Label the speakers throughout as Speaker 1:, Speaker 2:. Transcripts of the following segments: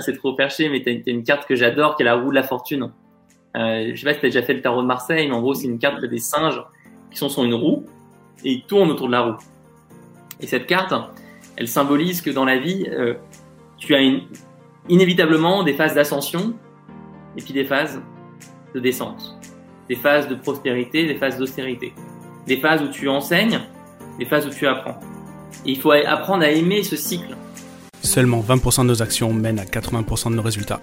Speaker 1: c'est trop perché, mais tu as, une carte que j'adore qui est la roue de la fortune. Euh, je sais pas si tu as déjà fait le tarot de Marseille, mais en gros, c'est une carte des singes qui sont sur une roue et ils tournent autour de la roue. Et cette carte, elle symbolise que dans la vie, euh, tu as inévitablement des phases d'ascension et puis des phases de descente, des phases de prospérité, des phases d'austérité, des phases où tu enseignes, des phases où tu apprends. Et il faut apprendre à aimer ce cycle.
Speaker 2: Seulement 20% de nos actions mènent à 80% de nos résultats.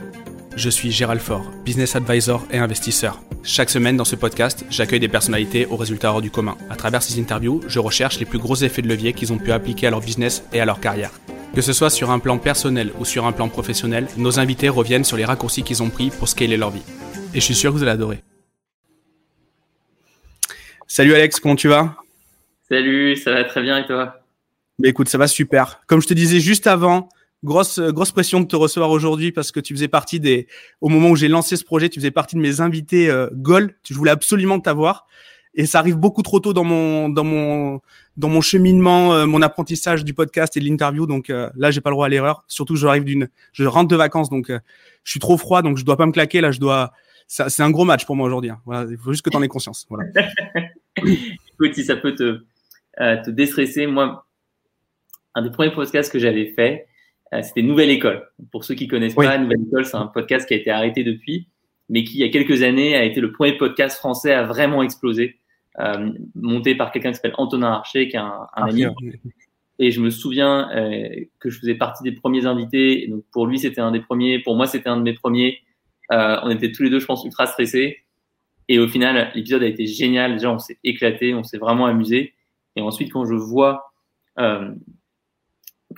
Speaker 2: Je suis Gérald Faure, business advisor et investisseur. Chaque semaine dans ce podcast, j'accueille des personnalités aux résultats hors du commun. À travers ces interviews, je recherche les plus gros effets de levier qu'ils ont pu appliquer à leur business et à leur carrière. Que ce soit sur un plan personnel ou sur un plan professionnel, nos invités reviennent sur les raccourcis qu'ils ont pris pour scaler leur vie. Et je suis sûr que vous allez adorer. Salut Alex, comment tu vas?
Speaker 1: Salut, ça va très bien et toi?
Speaker 2: Mais écoute, ça va super. Comme je te disais juste avant, grosse grosse pression de te recevoir aujourd'hui parce que tu faisais partie des au moment où j'ai lancé ce projet, tu faisais partie de mes invités euh, Gold. Je voulais absolument t'avoir et ça arrive beaucoup trop tôt dans mon dans mon dans mon cheminement, euh, mon apprentissage du podcast et de l'interview. Donc euh, là, j'ai pas le droit à l'erreur. Surtout, je arrive d'une, je rentre de vacances, donc euh, je suis trop froid, donc je dois pas me claquer. Là, je dois. C'est un gros match pour moi aujourd'hui. Hein. Voilà, il faut juste que tu en aies conscience. Voilà.
Speaker 1: Écoute, si ça peut te te déstresser, moi, un des premiers podcasts que j'avais fait, c'était Nouvelle École. Pour ceux qui connaissent pas, Nouvelle École, c'est un podcast qui a été arrêté depuis, mais qui il y a quelques années a été le premier podcast français à vraiment exploser. Euh, monté par quelqu'un qui s'appelle Antonin Archer, qui est un, ami. Et je me souviens euh, que je faisais partie des premiers invités. donc pour lui, c'était un des premiers. Pour moi, c'était un de mes premiers. Euh, on était tous les deux, je pense, ultra stressés. Et au final, l'épisode a été génial. Déjà, on s'est éclaté, on s'est vraiment amusé. Et ensuite, quand je vois euh,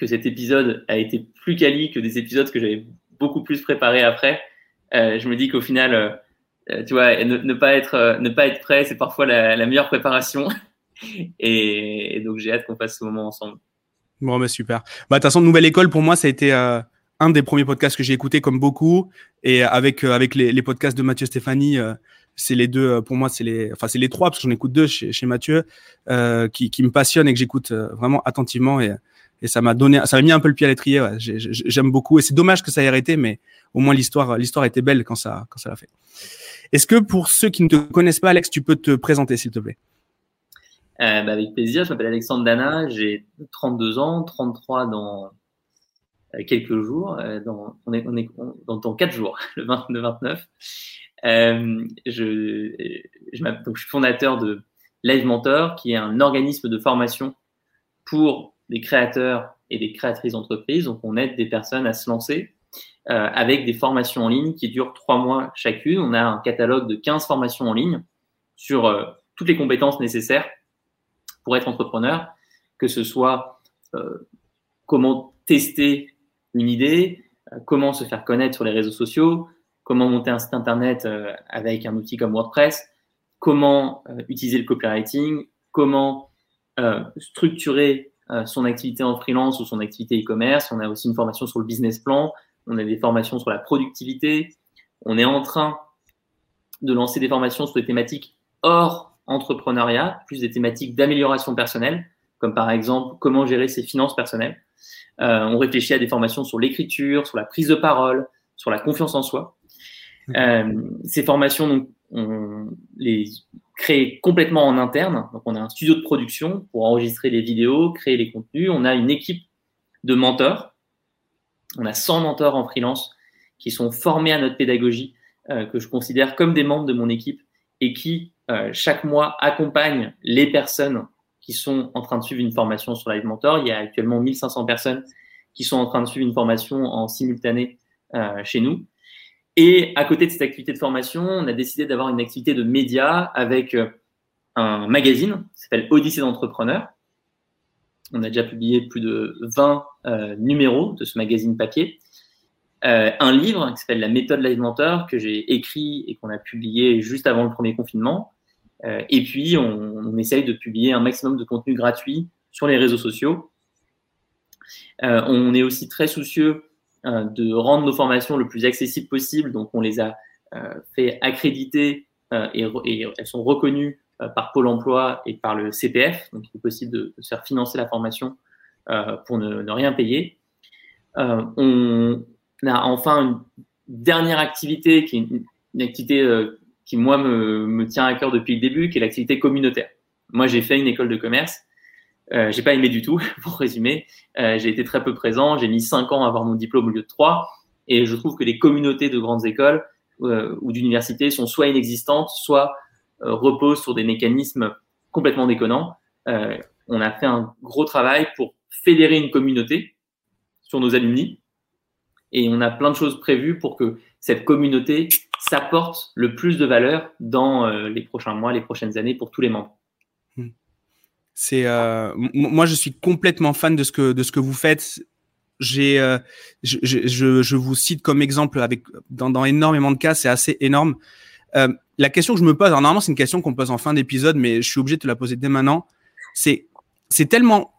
Speaker 1: que cet épisode a été plus quali que des épisodes que j'avais beaucoup plus préparés après, euh, je me dis qu'au final, euh, tu vois, ne, pas être, euh, ne pas être prêt, c'est parfois la, meilleure préparation. et, donc, j'ai hâte qu'on passe ce moment ensemble.
Speaker 2: Bon, bah, super. Bah, de toute façon, Nouvelle École, pour moi, ça a été euh, un des premiers podcasts que j'ai écouté, comme beaucoup. Et avec, avec les, podcasts de Mathieu Stéphanie, c'est les deux, pour moi, c'est les, enfin, c'est les trois, parce que j'en écoute deux chez, chez Mathieu, qui, qui me passionnent et que j'écoute vraiment attentivement. Et, et ça m'a donné, ça m'a mis un peu le pied à l'étrier. J'aime beaucoup. Et c'est dommage que ça ait arrêté, mais au moins l'histoire, l'histoire était belle quand ça, quand ça l'a fait. Est-ce que pour ceux qui ne te connaissent pas, Alex, tu peux te présenter, s'il te plaît?
Speaker 1: Euh, bah, Avec plaisir. Je m'appelle Alexandre Dana. J'ai 32 ans, 33 dans euh, quelques jours. Euh, dans, on est, on est dans, dans 4 jours, le 29. Euh, je, je, donc, je suis fondateur de Live Mentor, qui est un organisme de formation pour des créateurs et des créatrices d'entreprises. Donc, on aide des personnes à se lancer euh, avec des formations en ligne qui durent trois mois chacune. On a un catalogue de 15 formations en ligne sur euh, toutes les compétences nécessaires pour être entrepreneur, que ce soit euh, comment tester une idée, comment se faire connaître sur les réseaux sociaux, comment monter un site internet avec un outil comme WordPress, comment utiliser le copywriting, comment structurer son activité en freelance ou son activité e-commerce. On a aussi une formation sur le business plan, on a des formations sur la productivité, on est en train de lancer des formations sur des thématiques hors entrepreneuriat, plus des thématiques d'amélioration personnelle, comme par exemple comment gérer ses finances personnelles. Euh, on réfléchit à des formations sur l'écriture, sur la prise de parole, sur la confiance en soi. Euh, ces formations, donc, on les crée complètement en interne. Donc, on a un studio de production pour enregistrer les vidéos, créer les contenus. On a une équipe de mentors on a 100 mentors en freelance qui sont formés à notre pédagogie, euh, que je considère comme des membres de mon équipe et qui, euh, chaque mois, accompagnent les personnes qui sont en train de suivre une formation sur Live Mentor. Il y a actuellement 1500 personnes qui sont en train de suivre une formation en simultané euh, chez nous. Et à côté de cette activité de formation, on a décidé d'avoir une activité de média avec un magazine qui s'appelle Odyssée d'entrepreneurs, on a déjà publié plus de 20 euh, numéros de ce magazine papier. Euh, un livre qui s'appelle La méthode Live Mentor que j'ai écrit et qu'on a publié juste avant le premier confinement. Euh, et puis, on, essaye de publier un maximum de contenu gratuit sur les réseaux sociaux. on est aussi très soucieux de rendre nos formations le plus accessibles possible. Donc, on les a fait accréditer et, et, elles sont reconnues euh, par Pôle emploi et par le CPF. Donc, il est possible de, se faire financer la formation euh, pour ne, rien payer. Euh, on a enfin une dernière activité qui est une, activité euh, qui moi me, me, tient à cœur depuis le début, qui est l'activité communautaire. Moi, j'ai fait une école de commerce. Euh, j'ai pas aimé du tout, pour résumer. Euh, j'ai été très peu présent. J'ai mis cinq ans à avoir mon diplôme au lieu de trois. Et je trouve que les communautés de grandes écoles euh, ou d'universités sont soit inexistantes, soit reposent sur des mécanismes complètement déconnants. On a fait un gros travail pour fédérer une communauté sur nos alumni. Et on a plein de choses prévues pour que cette communauté s'apporte le plus de valeur dans les prochains mois, les prochaines années pour tous les membres.
Speaker 2: C'est euh, moi, je suis complètement fan de ce que de ce que vous faites. J'ai, euh, je, je, je, vous cite comme exemple avec dans, dans énormément de cas, c'est assez énorme. Euh, la question que je me pose, alors normalement c'est une question qu'on pose en fin d'épisode, mais je suis obligé de te la poser dès maintenant. C'est c'est tellement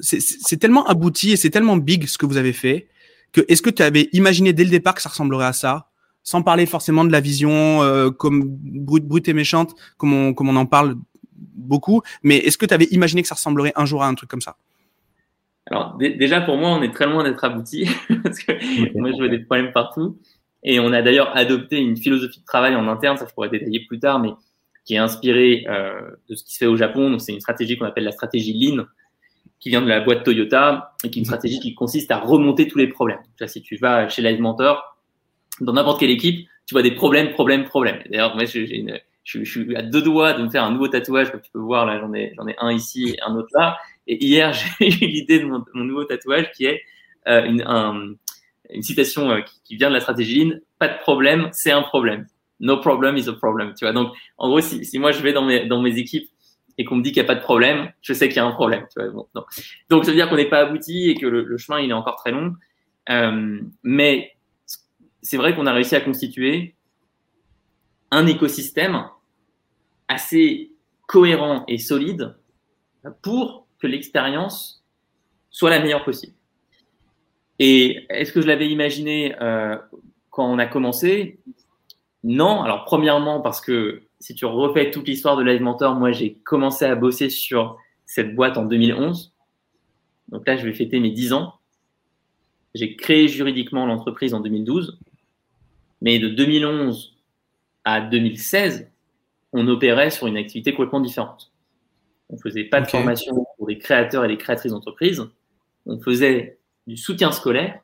Speaker 2: c'est tellement abouti et c'est tellement big ce que vous avez fait que est-ce que tu avais imaginé dès le départ que ça ressemblerait à ça? Sans parler forcément de la vision euh, comme brute, brute et méchante comme on, comme on en parle beaucoup. Mais est-ce que tu avais imaginé que ça ressemblerait un jour à un truc comme ça?
Speaker 1: Alors, déjà, pour moi, on est très loin d'être abouti, parce que moi, je vois des problèmes partout. Et on a d'ailleurs adopté une philosophie de travail en interne, ça je pourrais détailler plus tard, mais qui est inspirée euh, de ce qui se fait au Japon. Donc, c'est une stratégie qu'on appelle la stratégie Lean, qui vient de la boîte Toyota, et qui est une stratégie qui consiste à remonter tous les problèmes. Donc, là, si tu vas chez Live Mentor, dans n'importe quelle équipe, tu vois des problèmes, problèmes, problèmes. D'ailleurs, moi, j'ai une, je, suis à deux doigts de me faire un nouveau tatouage, comme tu peux voir là, j'en ai, un ici et un autre là. Et hier, j'ai eu l'idée de mon, nouveau tatouage qui est euh, une, un, une citation euh, qui, vient de la stratégie Lean. Pas de problème, c'est un problème. No problem is a problem. Tu vois. Donc, en gros, si, moi je vais dans mes, équipes et qu'on me dit qu'il n'y a pas de problème, je sais qu'il y a un problème. Donc, ça veut dire qu'on n'est pas abouti et que le, le, chemin il est encore très long. Euh, mais c'est vrai qu'on a réussi à constituer un écosystème assez cohérent et solide pour que l'expérience soit la meilleure possible. Et est-ce que je l'avais imaginé euh, quand on a commencé? Non. Alors premièrement parce que si tu refais toute l'histoire de Live Mentor, moi j'ai commencé à bosser sur cette boîte en 2011. Donc là, je vais fêter mes 10 ans. J'ai créé juridiquement l'entreprise en 2012. Mais de 2011 à 2016, on opérait sur une activité complètement différente. On faisait pas de formation pour des créateurs et des créatrices d'entreprise. On faisait du soutien scolaire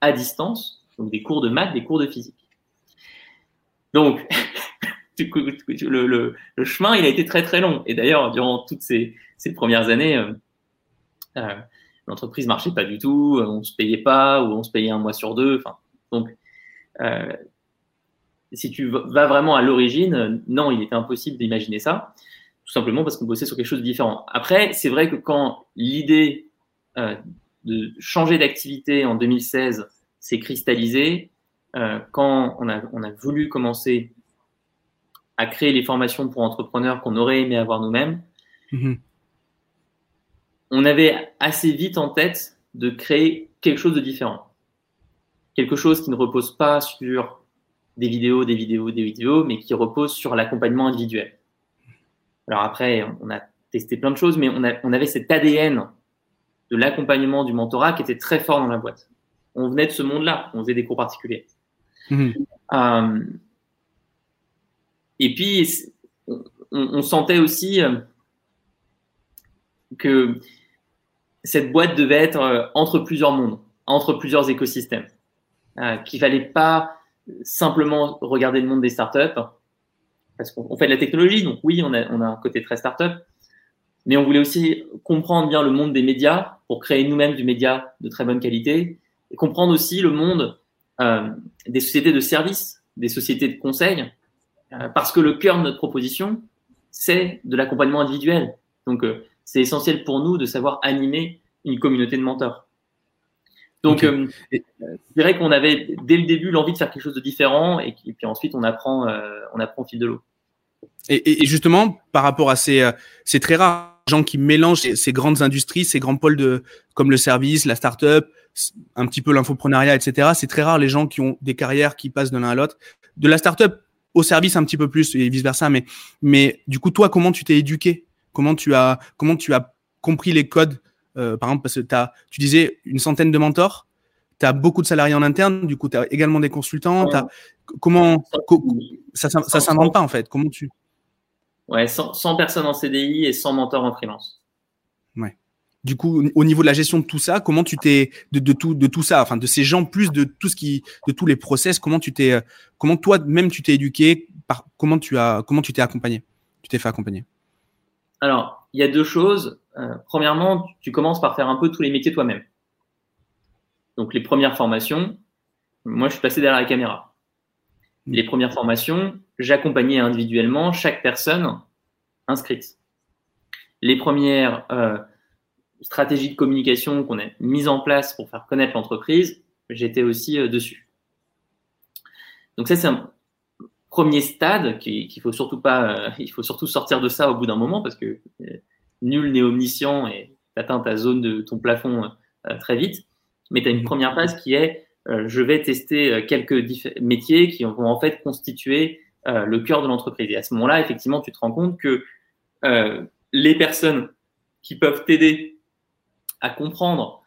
Speaker 1: à distance, donc des cours de maths, des cours de physique. Donc, le, le, le, chemin, il a été très très long. Et d'ailleurs, durant toutes ces, ces premières années, euh, euh, l'entreprise marchait pas du tout, on se payait pas, ou on se payait un mois sur deux. Enfin, donc, euh, si tu vas vraiment à l'origine, euh, non, il était impossible d'imaginer ça, tout simplement parce qu'on bossait sur quelque chose de différent. Après, c'est vrai que quand l'idée euh, de changer d'activité en 2016 s'est cristallisée, euh, quand on a, on a voulu commencer à créer les formations pour entrepreneurs qu'on aurait aimé avoir nous-mêmes, mmh. on avait assez vite en tête de créer quelque chose de différent. Quelque chose qui ne repose pas sur des vidéos, des vidéos, des vidéos, mais qui reposent sur l'accompagnement individuel. Alors après, on a testé plein de choses, mais on, a, on avait cet ADN de l'accompagnement du mentorat qui était très fort dans la boîte. On venait de ce monde-là, on faisait des cours particuliers. Mmh. Euh, et puis, on, on sentait aussi euh, que cette boîte devait être euh, entre plusieurs mondes, entre plusieurs écosystèmes, euh, qu'il fallait pas simplement regarder le monde des startups, parce qu'on fait de la technologie, donc oui, on a, on a un côté très startup, mais on voulait aussi comprendre bien le monde des médias pour créer nous-mêmes du média de très bonne qualité, et comprendre aussi le monde euh, des sociétés de services, des sociétés de conseil, euh, parce que le cœur de notre proposition, c'est de l'accompagnement individuel. Donc, euh, c'est essentiel pour nous de savoir animer une communauté de mentors. Donc, euh, je dirais qu'on avait dès le début l'envie de faire quelque chose de différent et, puis ensuite on apprend, euh, on apprend au fil de l'eau.
Speaker 2: Et, et, justement, par rapport à ces, euh, c'est très rare gens qui mélangent ces, grandes industries, ces grands pôles de, comme le service, la start-up, un petit peu l'infoprenariat, etc. C'est très rare les gens qui ont des carrières qui passent de l'un à l'autre. De la start-up au service un petit peu plus et vice versa. Mais, mais du coup, toi, comment tu t'es éduqué? Comment tu as, comment tu as compris les codes euh, par exemple, parce que as, tu disais une centaine de mentors, tu as beaucoup de salariés en interne, du coup, tu as également des consultants. Comment ça ne s'invente pas en fait Comment tu
Speaker 1: Ouais, 100, personnes en CDI et 100 mentors en freelance.
Speaker 2: Ouais. Du coup, au niveau de la gestion de tout ça, comment tu t'es de, tout de tout ça, enfin de ces gens plus de tout ce qui de tous les process, comment tu t'es comment toi même tu t'es éduqué, par comment tu as comment tu t'es accompagné, tu t'es fait accompagner?
Speaker 1: Alors, il y a deux choses. Euh, premièrement, tu commences par faire un peu tous les métiers toi-même. Donc les premières formations, moi je suis passé derrière la caméra. Mm. Les premières formations, j'accompagnais individuellement chaque personne inscrite. Les premières euh, stratégies de communication qu'on a mises en place pour faire connaître l'entreprise, j'étais aussi euh, dessus. Donc ça c'est un premier stade qu'il faut surtout pas, il faut surtout sortir de ça au bout d'un moment parce que nul n'est omniscient et atteins ta zone de ton plafond très vite mais tu as une première phase qui est euh, je vais tester euh, quelques métiers qui vont en fait constituer euh, le cœur de l'entreprise. Et à ce moment-là, effectivement, tu te rends compte que les personnes qui peuvent t'aider à comprendre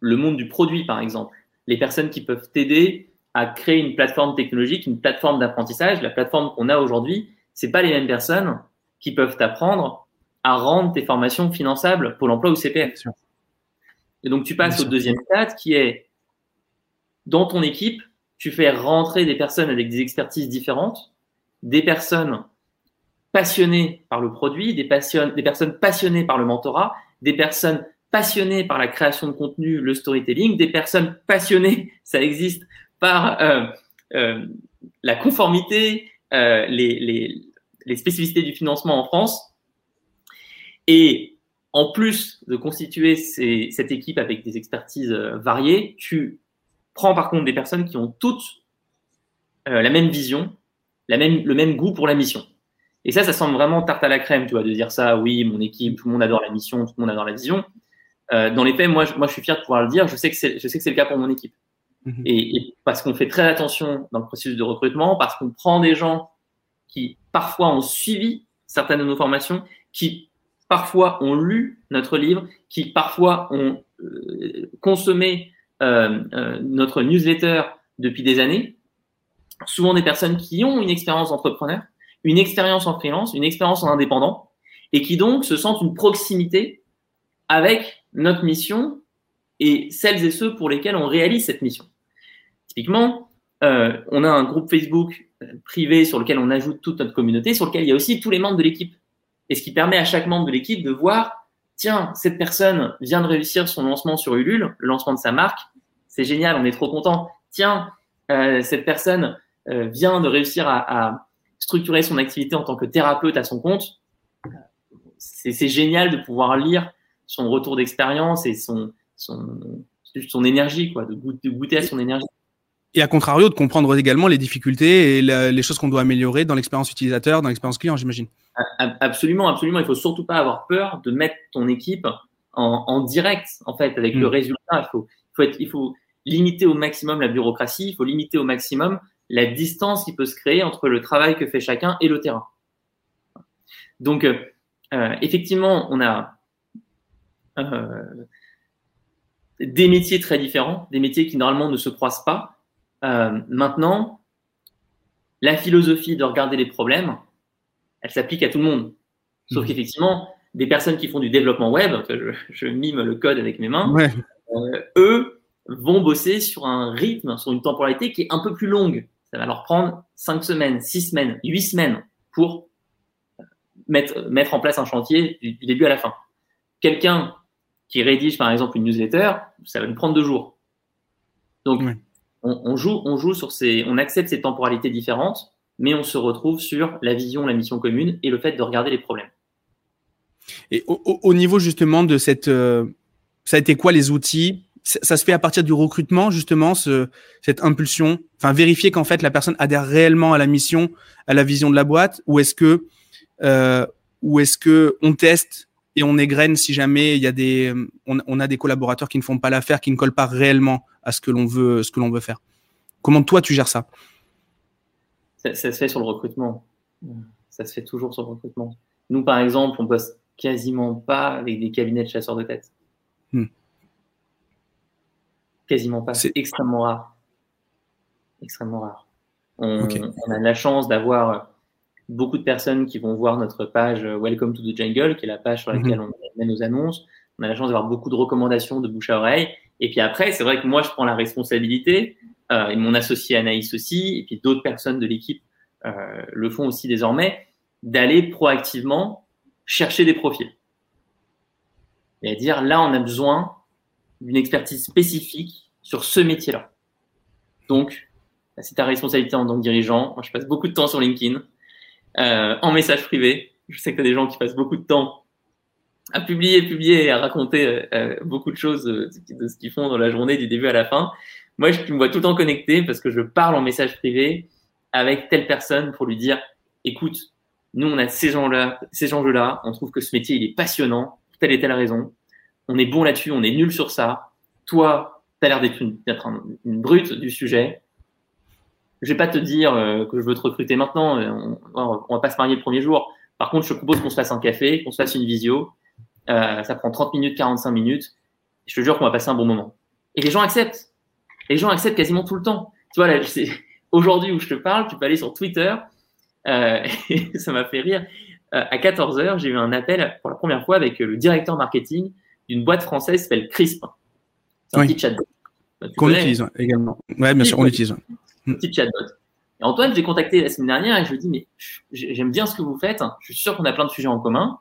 Speaker 1: le monde du produit, par exemple, les personnes qui peuvent t'aider à créer une plateforme technologique, une plateforme d'apprentissage, la plateforme qu'on a aujourd'hui, c'est pas les mêmes personnes qui peuvent t'apprendre à rendre tes formations finançables pour l'emploi ou CPF. Et donc, tu passes au deuxième stade qui est dans ton équipe, tu fais rentrer des personnes avec des expertises différentes, des personnes passionnées par le produit, des, des personnes passionnées par le mentorat, des personnes passionnées par la création de contenu, le storytelling, des personnes passionnées, ça existe, par euh, euh, la conformité, euh, les, les, les spécificités du financement en France, et en plus de constituer cette équipe avec des expertises euh, variées, tu prends par contre des personnes qui ont toutes euh, la même vision, la même, le même goût pour la mission. Et ça, ça semble vraiment tarte à la crème, tu vois, de dire ça, oui, mon équipe, tout le monde adore la mission, tout le monde adore la vision. Euh, dans les faits, moi, je, moi, je suis fier de pouvoir le dire, je sais que c'est, je sais que c'est le cas pour mon équipe. Mhm. Et, et, parce qu'on fait très attention dans le processus de recrutement, parce qu'on prend des gens qui parfois ont suivi certaines de nos formations, qui parfois ont lu notre livre, qui parfois ont euh, consommé euh, euh, notre newsletter depuis des années, souvent des personnes qui ont une expérience d'entrepreneur, une expérience en freelance, une expérience en indépendant, et qui donc se sentent une proximité avec notre mission et celles et ceux pour lesquels on réalise cette mission. Typiquement, on a un groupe Facebook privé sur lequel on ajoute toute notre communauté, sur lequel il y a aussi tous les membres de l'équipe et ce qui permet à chaque membre de l'équipe de voir, tiens, cette personne vient de réussir son lancement sur Ulule, le lancement de sa marque, c'est génial, on est trop content. Tiens, euh, cette personne euh, vient de réussir à, à, structurer son activité en tant que thérapeute à son compte. C'est génial de pouvoir lire son retour d'expérience et son, son, son énergie, quoi, de goûter, de goûter à son énergie.
Speaker 2: Et à contrario, de comprendre également les difficultés et les choses qu'on doit améliorer dans l'expérience utilisateur, dans l'expérience client, j'imagine.
Speaker 1: Absolument, absolument. Il faut surtout pas avoir peur de mettre ton équipe en, en direct, en fait, avec le mm. résultat. Il faut, faut être, il faut limiter au maximum la bureaucratie. Il faut limiter au maximum la distance qui peut se créer entre le travail que fait chacun et le terrain. Donc, euh, euh effectivement, on a euh, des métiers très différents, des métiers qui normalement ne se croisent pas. Euh, maintenant, la philosophie de regarder les problèmes, elle s'applique à tout le monde. Sauf mmh. qu'effectivement, des personnes qui font du développement web, je, je mime le code avec mes mains, euh, eux vont bosser sur un rythme, sur une temporalité qui est un peu plus longue. Ça va leur prendre cinq semaines, six semaines, huit semaines pour mettre, mettre en place un chantier du, début à la fin. Quelqu'un qui rédige par exemple une newsletter, ça va lui prendre deux jours. Donc, on, joue, on joue sur ces, on accepte ces temporalités différentes, mais on se retrouve sur la vision, la mission commune et le fait de regarder les problèmes.
Speaker 2: Et au, niveau justement de cette, euh, ça a été quoi les outils? Ça, se fait à partir du recrutement justement, ce, cette impulsion, enfin vérifier qu'en fait la personne adhère réellement à la mission, à la vision de la boîte, ou est-ce que, euh, ou est-ce que on teste et on égrène si jamais il y a des, on, on a des collaborateurs qui ne font pas l'affaire, qui ne collent pas réellement à ce que l'on veut, ce que l'on veut faire. Comment toi tu gères ça,
Speaker 1: ça se fait sur le recrutement. Ça se fait toujours sur le recrutement. Nous, par exemple, on bosse quasiment pas avec des cabinets de chasseurs de tête. Hmm. Quasiment pas. C'est extrêmement rare. Extrêmement rare. On, on a la chance d'avoir beaucoup de personnes qui vont voir notre page Welcome to the Jungle, qui est la page sur mhm. laquelle on met nos annonces. On a la chance d'avoir beaucoup de recommandations de bouche à oreille. Et puis après, c'est vrai que moi, je prends la responsabilité, euh, et mon associé Anaïs aussi, et puis d'autres personnes de l'équipe euh, le font aussi désormais, d'aller proactivement chercher des profils. Et à dire, là, on a besoin d'une expertise spécifique sur ce métier-là. Donc, c'est ta responsabilité en tant que dirigeant. Moi, je passe beaucoup de temps sur LinkedIn, euh, en message privé. Je sais que tu as des gens qui passent beaucoup de temps à publier, publier et à raconter euh, euh, beaucoup de choses de ce qu'ils font dans la journée du début à la fin. Moi, je me vois tout le temps connecté parce que je parle en message privé avec telle personne pour lui dire, écoute, nous, on a ces gens-là, ces enjeux-là. On trouve que ce métier, il est passionnant pour telle et telle raison. On est bon là-dessus, on est nul sur ça. Toi, tu as l'air d'être une, une, brute du sujet. Je vais pas te dire euh, que je veux te recruter maintenant. On, on va pas se marier le premier jour. Par contre, je propose qu'on se fasse un café, qu'on se fasse une visio euh, ça prend 30 minutes, 45 minutes. Je te jure qu'on va passer un bon moment. Et les gens acceptent. les gens acceptent quasiment tout le temps. Tu vois, là, aujourd'hui où je te parle, tu peux aller sur Twitter. Euh, et ça m'a fait rire. Euh, à 14 heures, j'ai eu un appel pour la première fois avec le directeur marketing d'une boîte française qui s'appelle Crisp.
Speaker 2: C'est un petit chatbot. Bah, Qu'on utilise également. Ouais, bien sûr, on l'utilise.
Speaker 1: Un petit chatbot. Et Antoine, j'ai contacté la semaine dernière et je lui ai dit, mais j'aime bien ce que vous faites. Je suis sûr qu'on a plein de sujets en commun.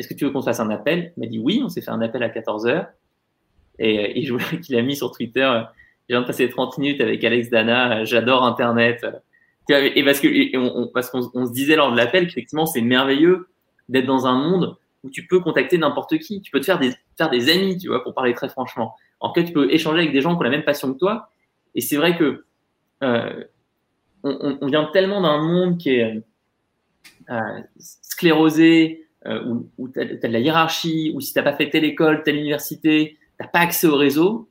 Speaker 1: Est-ce que tu veux qu'on fasse un appel? Il m'a dit oui, on s'est fait un appel à 14h. Et, et je vois qu'il a mis sur Twitter, je viens de passer 30 minutes avec Alex Dana, j'adore Internet. Et parce qu'on se disait lors de l'appel qu'effectivement c'est merveilleux d'être dans un monde où tu peux contacter n'importe qui, tu peux te faire des amis, tu vois, pour parler très franchement. En fait, tu peux échanger avec des gens qui ont la même passion que toi. Et c'est vrai que euh, on, vient tellement d'un monde qui est euh, sclérosé, euh, où, tu as, de la hiérarchie, ou si tu n'as pas fait telle école, telle université, tu n'as pas accès au réseau,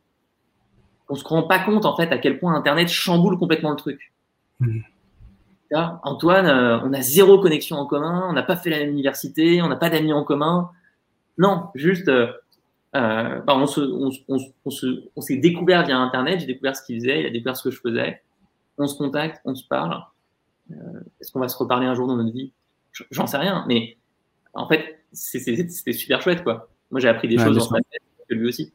Speaker 1: on se rend pas compte en fait à quel point Internet chamboule complètement le truc. Mmh. Antoine, euh, on a zéro connexion en commun, on n'a pas fait la même université, on n'a pas d'amis en commun. Non, juste, euh, euh bah, on, se, on, s'est découvert via Internet, j'ai découvert ce qu'il faisait, il a découvert ce que je faisais. On se contacte, on se parle. Euh, est-ce qu'on va se reparler un jour dans notre vie? J'en sais rien, mais en fait, c'était super chouette, quoi. Moi, j'ai appris des choses en fait, que lui aussi.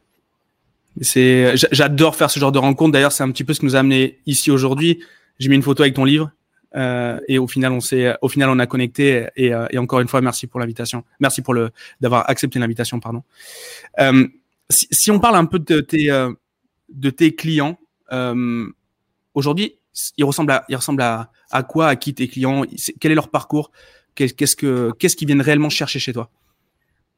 Speaker 2: C'est, j'adore faire ce genre de rencontre. D'ailleurs, c'est un petit peu ce qui nous a amené ici aujourd'hui. J'ai mis une photo avec ton livre. Euh, et au final, on s'est, au final, on a connecté. Et, euh, et encore une fois, merci pour l'invitation. Merci pour le d'avoir accepté l'invitation, pardon. Euh, si, si, on parle un peu de tes de tes clients, euh, aujourd'hui, ils ressemblent à ils ressemblent à, à quoi, à qui tes clients? Quel est leur parcours? Qu'est-ce que qu'ils viennent réellement chercher chez toi?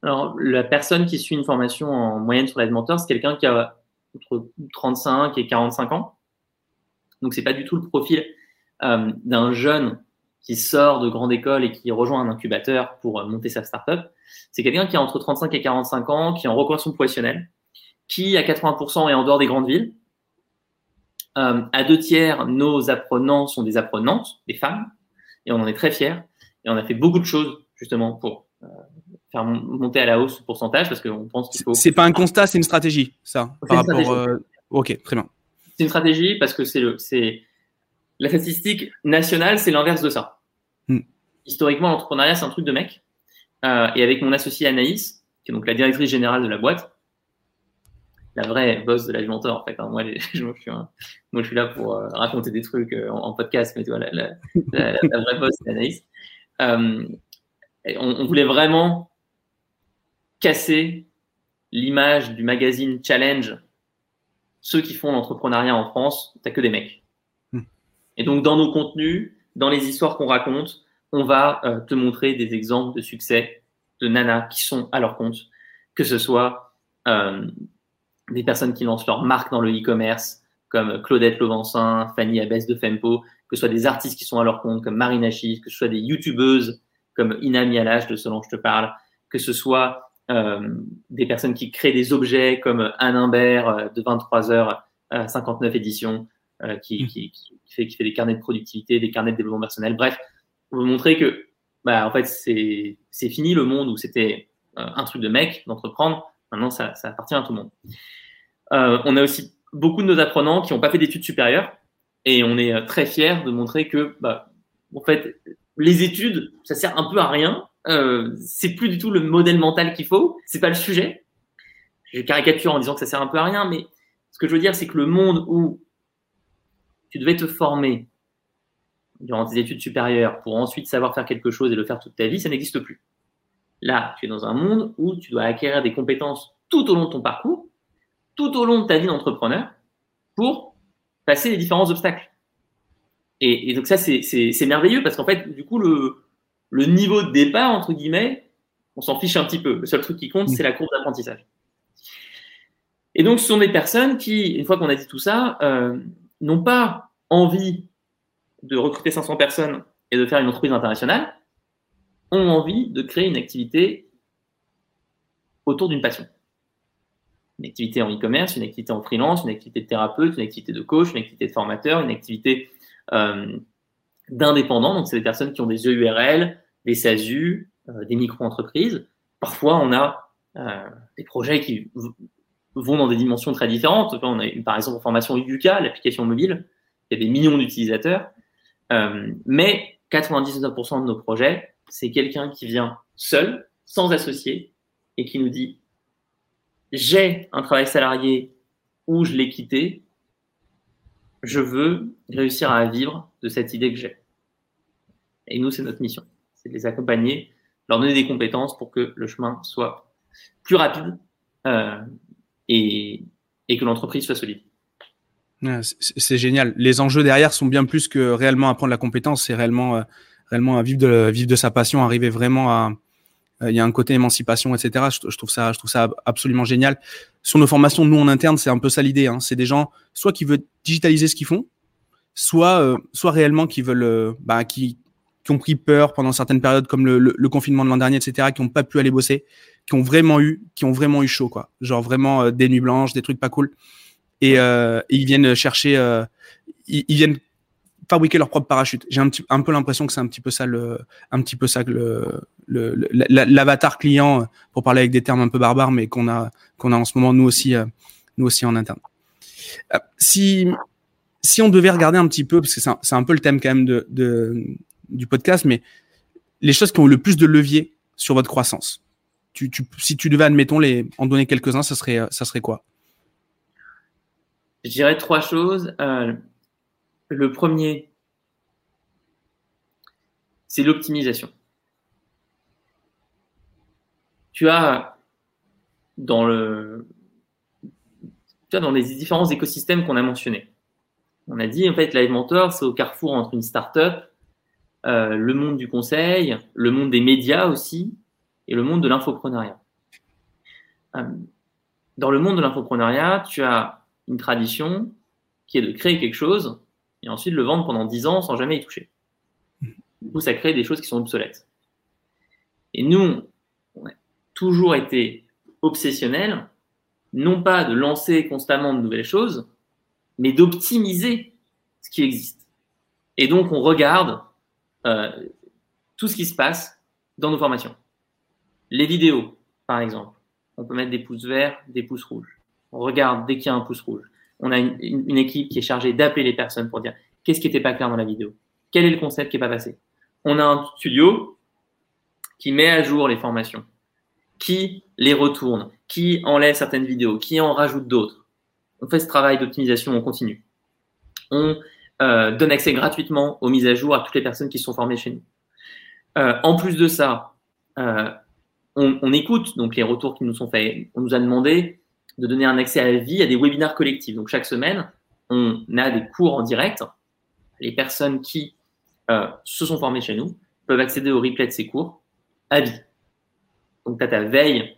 Speaker 1: Alors, la personne qui suit une formation en moyenne sur l'aide mentor, c'est quelqu'un qui a entre 35 et 45 ans. Donc, c'est pas du tout le profil euh, d'un jeune qui sort de grande école et qui rejoint un incubateur pour euh, monter sa startup. C'est quelqu'un qui a entre 35 et 45 ans, qui est en reconversion professionnelle, qui à 80% est en dehors des grandes villes. Euh, à deux tiers, nos apprenants sont des apprenantes, des femmes, et on en est très fiers. Et on a fait beaucoup de choses justement pour euh, faire monter à la hausse ce pourcentage parce qu'on pense qu'il faut.
Speaker 2: C'est pas un constat, c'est une stratégie, ça. Par rapport. Euh... Ok, très bien.
Speaker 1: C'est une stratégie parce que c'est le, c'est la statistique nationale, c'est l'inverse de ça. Hmm. Historiquement, l'entrepreneuriat, c'est un truc de mec. Euh, et avec mon associé Anaïs, qui est donc la directrice générale de la boîte, la vraie boss de la en fait. Hein. Moi, je, suis moi, je suis là pour euh, raconter des trucs euh, en, podcast, mais tu vois, la, la, la, la vraie boss, c'est Anaïs. Euh, on, voulait vraiment casser l'image du magazine Challenge. Ceux qui font l'entrepreneuriat en France, t'as que des mecs. Hmm. Et donc, dans nos contenus, dans les histoires qu'on raconte, on va euh, te montrer des exemples de succès de nanas qui sont à leur compte, que ce soit euh, des personnes qui lancent leur marque dans le e-commerce, comme Claudette Lauvencin, Fanny Abès de Fempo, que ce soit des artistes qui sont à leur compte, comme Marina Chief, que ce soit des youtubeuses comme Inami Alage de ce dont je te parle, que ce soit euh, des personnes qui créent des objets comme Anne Imbert euh, de 23h à 59 éditions, euh, qui, mmh. qui, qui, fait, qui fait des carnets de productivité, des carnets de développement personnel. Bref, vous montrer que, bah, en fait, c'est fini le monde où c'était euh, un truc de mec d'entreprendre. Maintenant, ça, ça appartient à tout le monde. Euh, on a aussi beaucoup de nos apprenants qui n'ont pas fait d'études supérieures et on est très fiers de montrer que, bah, en fait, les études, ça sert un peu à rien. Euh, c'est plus du tout le modèle mental qu'il faut. C'est pas le sujet. Je caricature en disant que ça sert un peu à rien, mais ce que je veux dire, c'est que le monde où tu devais te former durant tes études supérieures pour ensuite savoir faire quelque chose et le faire toute ta vie, ça n'existe plus. Là, tu es dans un monde où tu dois acquérir des compétences tout au long de ton parcours, tout au long de ta vie d'entrepreneur, pour passer les différents obstacles. Et, donc ça, c'est merveilleux parce qu'en fait, du coup, le, le niveau de départ, entre guillemets, on s'en fiche un petit peu. Le seul truc qui compte, c'est la courbe d'apprentissage. Et donc, ce sont des personnes qui, une fois qu'on a dit tout ça, euh, n'ont pas envie de recruter 500 personnes et de faire une entreprise internationale, ont envie de créer une activité autour d'une passion. Une activité en e-commerce, une activité en freelance, une activité de thérapeute, une activité de coach, une activité de formateur, une activité euh, d'indépendants. Donc, c'est des personnes qui ont des EURL, des SASU, euh, des micro-entreprises. Parfois, on a euh, des projets qui vont dans des dimensions très différentes. On a par exemple, en formation Yuka, l'application mobile. Il y a des millions d'utilisateurs. Euh, mais 99% de nos projets, c'est quelqu'un qui vient seul, sans associé, et qui nous dit j'ai un travail salarié ou je l'ai quitté, je veux réussir à vivre de cette idée que j'ai. Et nous, c'est notre mission, c'est de les accompagner, leur donner des compétences pour que le chemin soit plus rapide euh, et, que l'entreprise soit solide.
Speaker 2: C'est génial. Les enjeux derrière sont bien plus que réellement apprendre la compétence, c'est réellement, euh, réellement vivre de, vivre de sa passion, arriver vraiment à. Euh, il y a un côté émancipation, etc. Je, trouve ça, je trouve ça absolument génial. Sur nos formations, nous en interne, c'est un peu ça l'idée. Hein. C'est des gens soit qui veulent digitaliser ce qu'ils font, soit, euh, soit réellement qui veulent, bah, qui, qui ont pris peur pendant certaines périodes comme le, confinement de l'an dernier, etc., qui n'ont pas pu aller bosser, qui ont vraiment eu, qui ont vraiment eu chaud, quoi. Genre vraiment des nuits blanches, des trucs pas cool et, euh, ils viennent chercher, euh, ils, viennent fabriquer leur propre parachute. J'ai un petit, un peu l'impression que c'est un petit peu ça le, un petit peu ça que le, le, l'avatar client pour parler avec des termes un peu barbares, mais qu'on a, qu'on a en ce moment nous aussi, euh, nous aussi en interne. Euh, si, si on devait regarder un petit peu, parce que c'est un, un peu le thème quand même de, de, du podcast, mais les choses qui ont le plus de levier sur votre croissance. Tu, tu, si tu devais, admettons, les, en donner quelques-uns, ça serait, ça serait quoi?
Speaker 1: Je dirais trois choses. Euh, le premier, c'est l'optimisation. Tu as dans les différents écosystèmes qu'on a mentionnés. On a dit en fait Live Mentor, c'est au carrefour entre une startup, euh, le monde du conseil, le monde des médias aussi, et le monde de l'infoprenariat. Euh, dans le monde de l'infoprenariat, tu as une tradition qui est de créer quelque chose et ensuite le vendre pendant 10 ans sans jamais y toucher. Du coup, ça crée des choses qui sont obsolètes. Et nous, on a toujours été obsessionnels, non pas de lancer constamment de nouvelles choses, mais d'optimiser ce qui existe. Et donc, on regarde euh, tout ce qui se passe dans nos formations. Les vidéos, par exemple. On peut mettre des pouces verts, des pouces rouges on regarde dès qu'il y a un pouce rouge. On a une, équipe qui est chargée d'appeler les personnes pour dire qu'est-ce qui n'était pas clair dans la vidéo, quel est le concept qui n'est pas passé? On a un studio qui met à jour les formations, qui les retourne, qui enlève certaines vidéos, qui en rajoute d'autres? On fait ce travail d'optimisation en continu. On euh, donne accès gratuitement aux mises à jour à toutes les personnes qui sont formées chez nous. Euh, en plus de ça, euh, on, on, écoute donc les retours qui nous sont faits. On nous a demandé de donner un accès à vie à des webinaires collectifs. Donc chaque semaine, on a des cours en direct. Les personnes qui euh, se sont formées chez nous peuvent accéder au replay de ces cours à vie. Donc tu as ta veille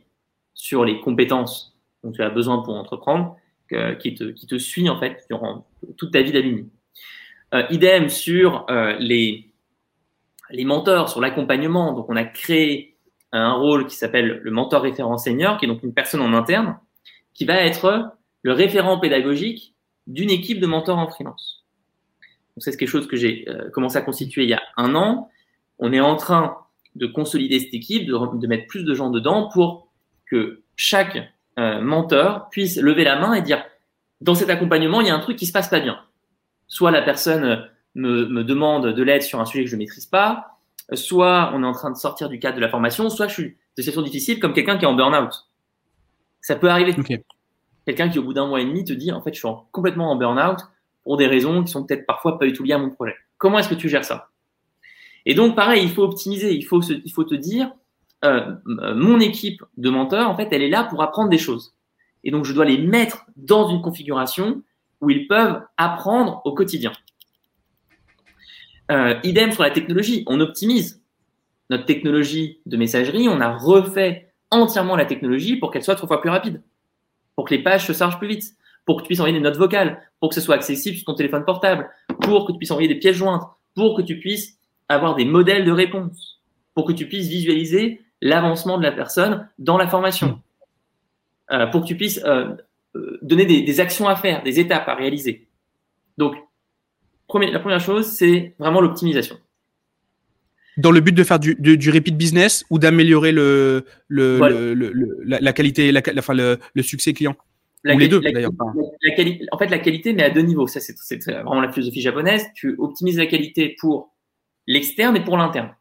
Speaker 1: sur les compétences dont tu as besoin pour entreprendre, qui, te, qui te suit en fait durant toute ta vie d'alumni. Euh, idem sur euh, les, les mentors, sur l'accompagnement. Donc on a créé un rôle qui s'appelle le mentor référent senior, qui est donc une personne en interne qui va être le référent pédagogique d'une équipe de mentors en freelance. Donc c'est quelque chose que j'ai euh, commencé à constituer il y a un an. On est en train de consolider cette équipe, de, mettre plus de gens dedans pour que chaque euh, menteur puisse lever la main et dire dans cet accompagnement, il y a un truc qui se passe pas bien. Soit la personne me, me demande de l'aide sur un sujet que je ne maîtrise pas, soit on est en train de sortir du cadre de la formation, soit je suis de situation difficile comme quelqu'un qui est en burn-out. Ça peut arriver. Quelqu'un qui au bout d'un mois et demi te dit en fait je suis complètement en burn-out pour des raisons qui sont peut-être parfois pas du tout liées à mon projet. Comment est-ce que tu gères ça? Et donc pareil, il faut optimiser, il faut, il faut te dire euh, mon équipe de menteurs en fait elle est là pour apprendre des choses. Et donc je dois les mettre dans une configuration où ils peuvent apprendre au quotidien. Euh, idem sur la technologie, on optimise notre technologie de messagerie, on a refait entièrement la technologie pour qu'elle soit trois fois plus rapide, pour que les pages se chargent plus vite, pour que tu puisses envoyer des notes vocales, pour que ce soit accessible sur ton téléphone portable, pour que tu puisses envoyer des pièces jointes, pour que tu puisses avoir des modèles de réponse, pour que tu puisses visualiser l'avancement de la personne dans la formation, euh, pour que tu puisses euh, euh donner des, des actions à faire, des étapes à réaliser. Donc, la première chose, c'est vraiment l'optimisation.
Speaker 2: Dans le but de faire du, du, repeat business ou d'améliorer le, le, le, la, qualité, la, enfin le, succès client Ou les deux, d'ailleurs.
Speaker 1: En fait, la qualité, mais à deux niveaux. Ça, c'est vraiment la philosophie japonaise. Tu optimises la qualité pour l'externe et pour l'interne.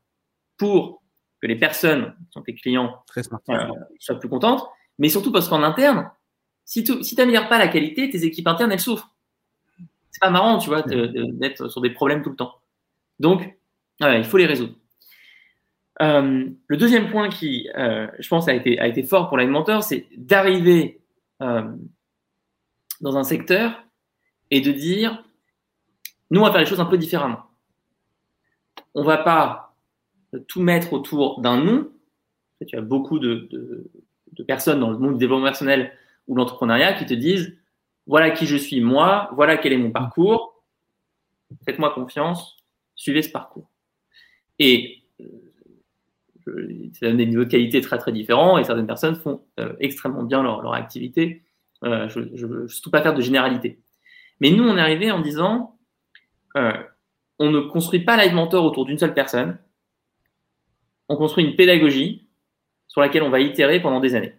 Speaker 1: Pour que les personnes qui sont tes clients euh, soient plus contentes, mais surtout parce qu'en interne, si tu si n'améliores pas la qualité, tes équipes internes, elles souffrent c'est pas marrant, tu vois, d'être sur des problèmes tout le temps. Donc, il faut les résoudre. Euh, le deuxième point qui, euh, je pense, a été, a été fort pour l'alimenteur, c'est d'arriver euh, dans un secteur et de dire, nous, on va faire les choses un peu différemment. On va pas tout mettre autour d'un nom. Tu as beaucoup de, de personnes dans le monde du développement personnel ou l'entrepreneuriat qui te disent, voilà qui je suis moi, voilà quel est mon parcours, faites-moi confiance, suivez ce parcours. Et donne des niveaux de qualité très très différents et certaines personnes font euh, extrêmement bien leur, leur activité. Euh, je ne veux surtout pas faire de généralité. Mais nous, on est arrivé en disant, euh, on ne construit pas Live Mentor autour d'une seule personne, on construit une pédagogie sur laquelle on va itérer pendant des années.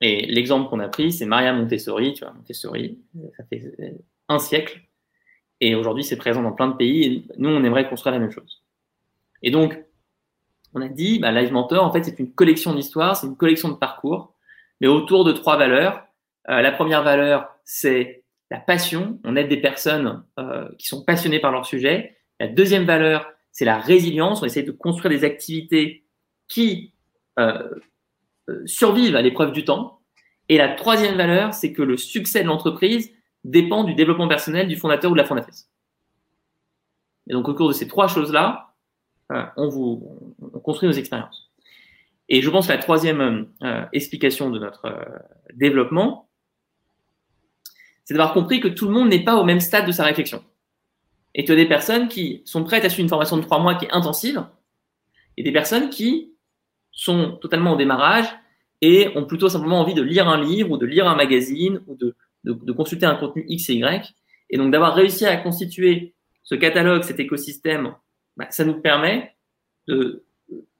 Speaker 1: Et l'exemple qu'on a pris, c'est Maria Montessori. Tu vois, Montessori, ça fait un siècle. Et aujourd'hui, c'est présent dans plein de pays. Et nous, on aimerait construire la même chose. Et donc, on a dit, bah, Live Mentor, en fait, c'est une collection d'histoires, c'est une collection de parcours, mais autour de trois valeurs. Euh, la première valeur, c'est la passion. On aide des personnes euh, qui sont passionnées par leur sujet. La deuxième valeur, c'est la résilience. On essaie de construire des activités qui euh, euh, survivent à l'épreuve du temps. Et la troisième valeur, c'est que le succès de l'entreprise dépend du développement personnel du fondateur ou de la fondatrice. Et donc, au cours de ces trois choses-là, on, vous, on construit nos expériences. Et je pense que la troisième euh, explication de notre développement, c'est d'avoir compris que tout le monde n'est pas au même stade de sa réflexion. Et tu as des personnes qui sont prêtes à suivre une formation de trois mois qui est intensive, et des personnes qui sont totalement au démarrage et ont plutôt simplement envie de lire un livre ou de lire un magazine ou de, de, consulter un contenu X et Y. Et donc d'avoir réussi à constituer ce catalogue, cet écosystème, bah, ça nous permet de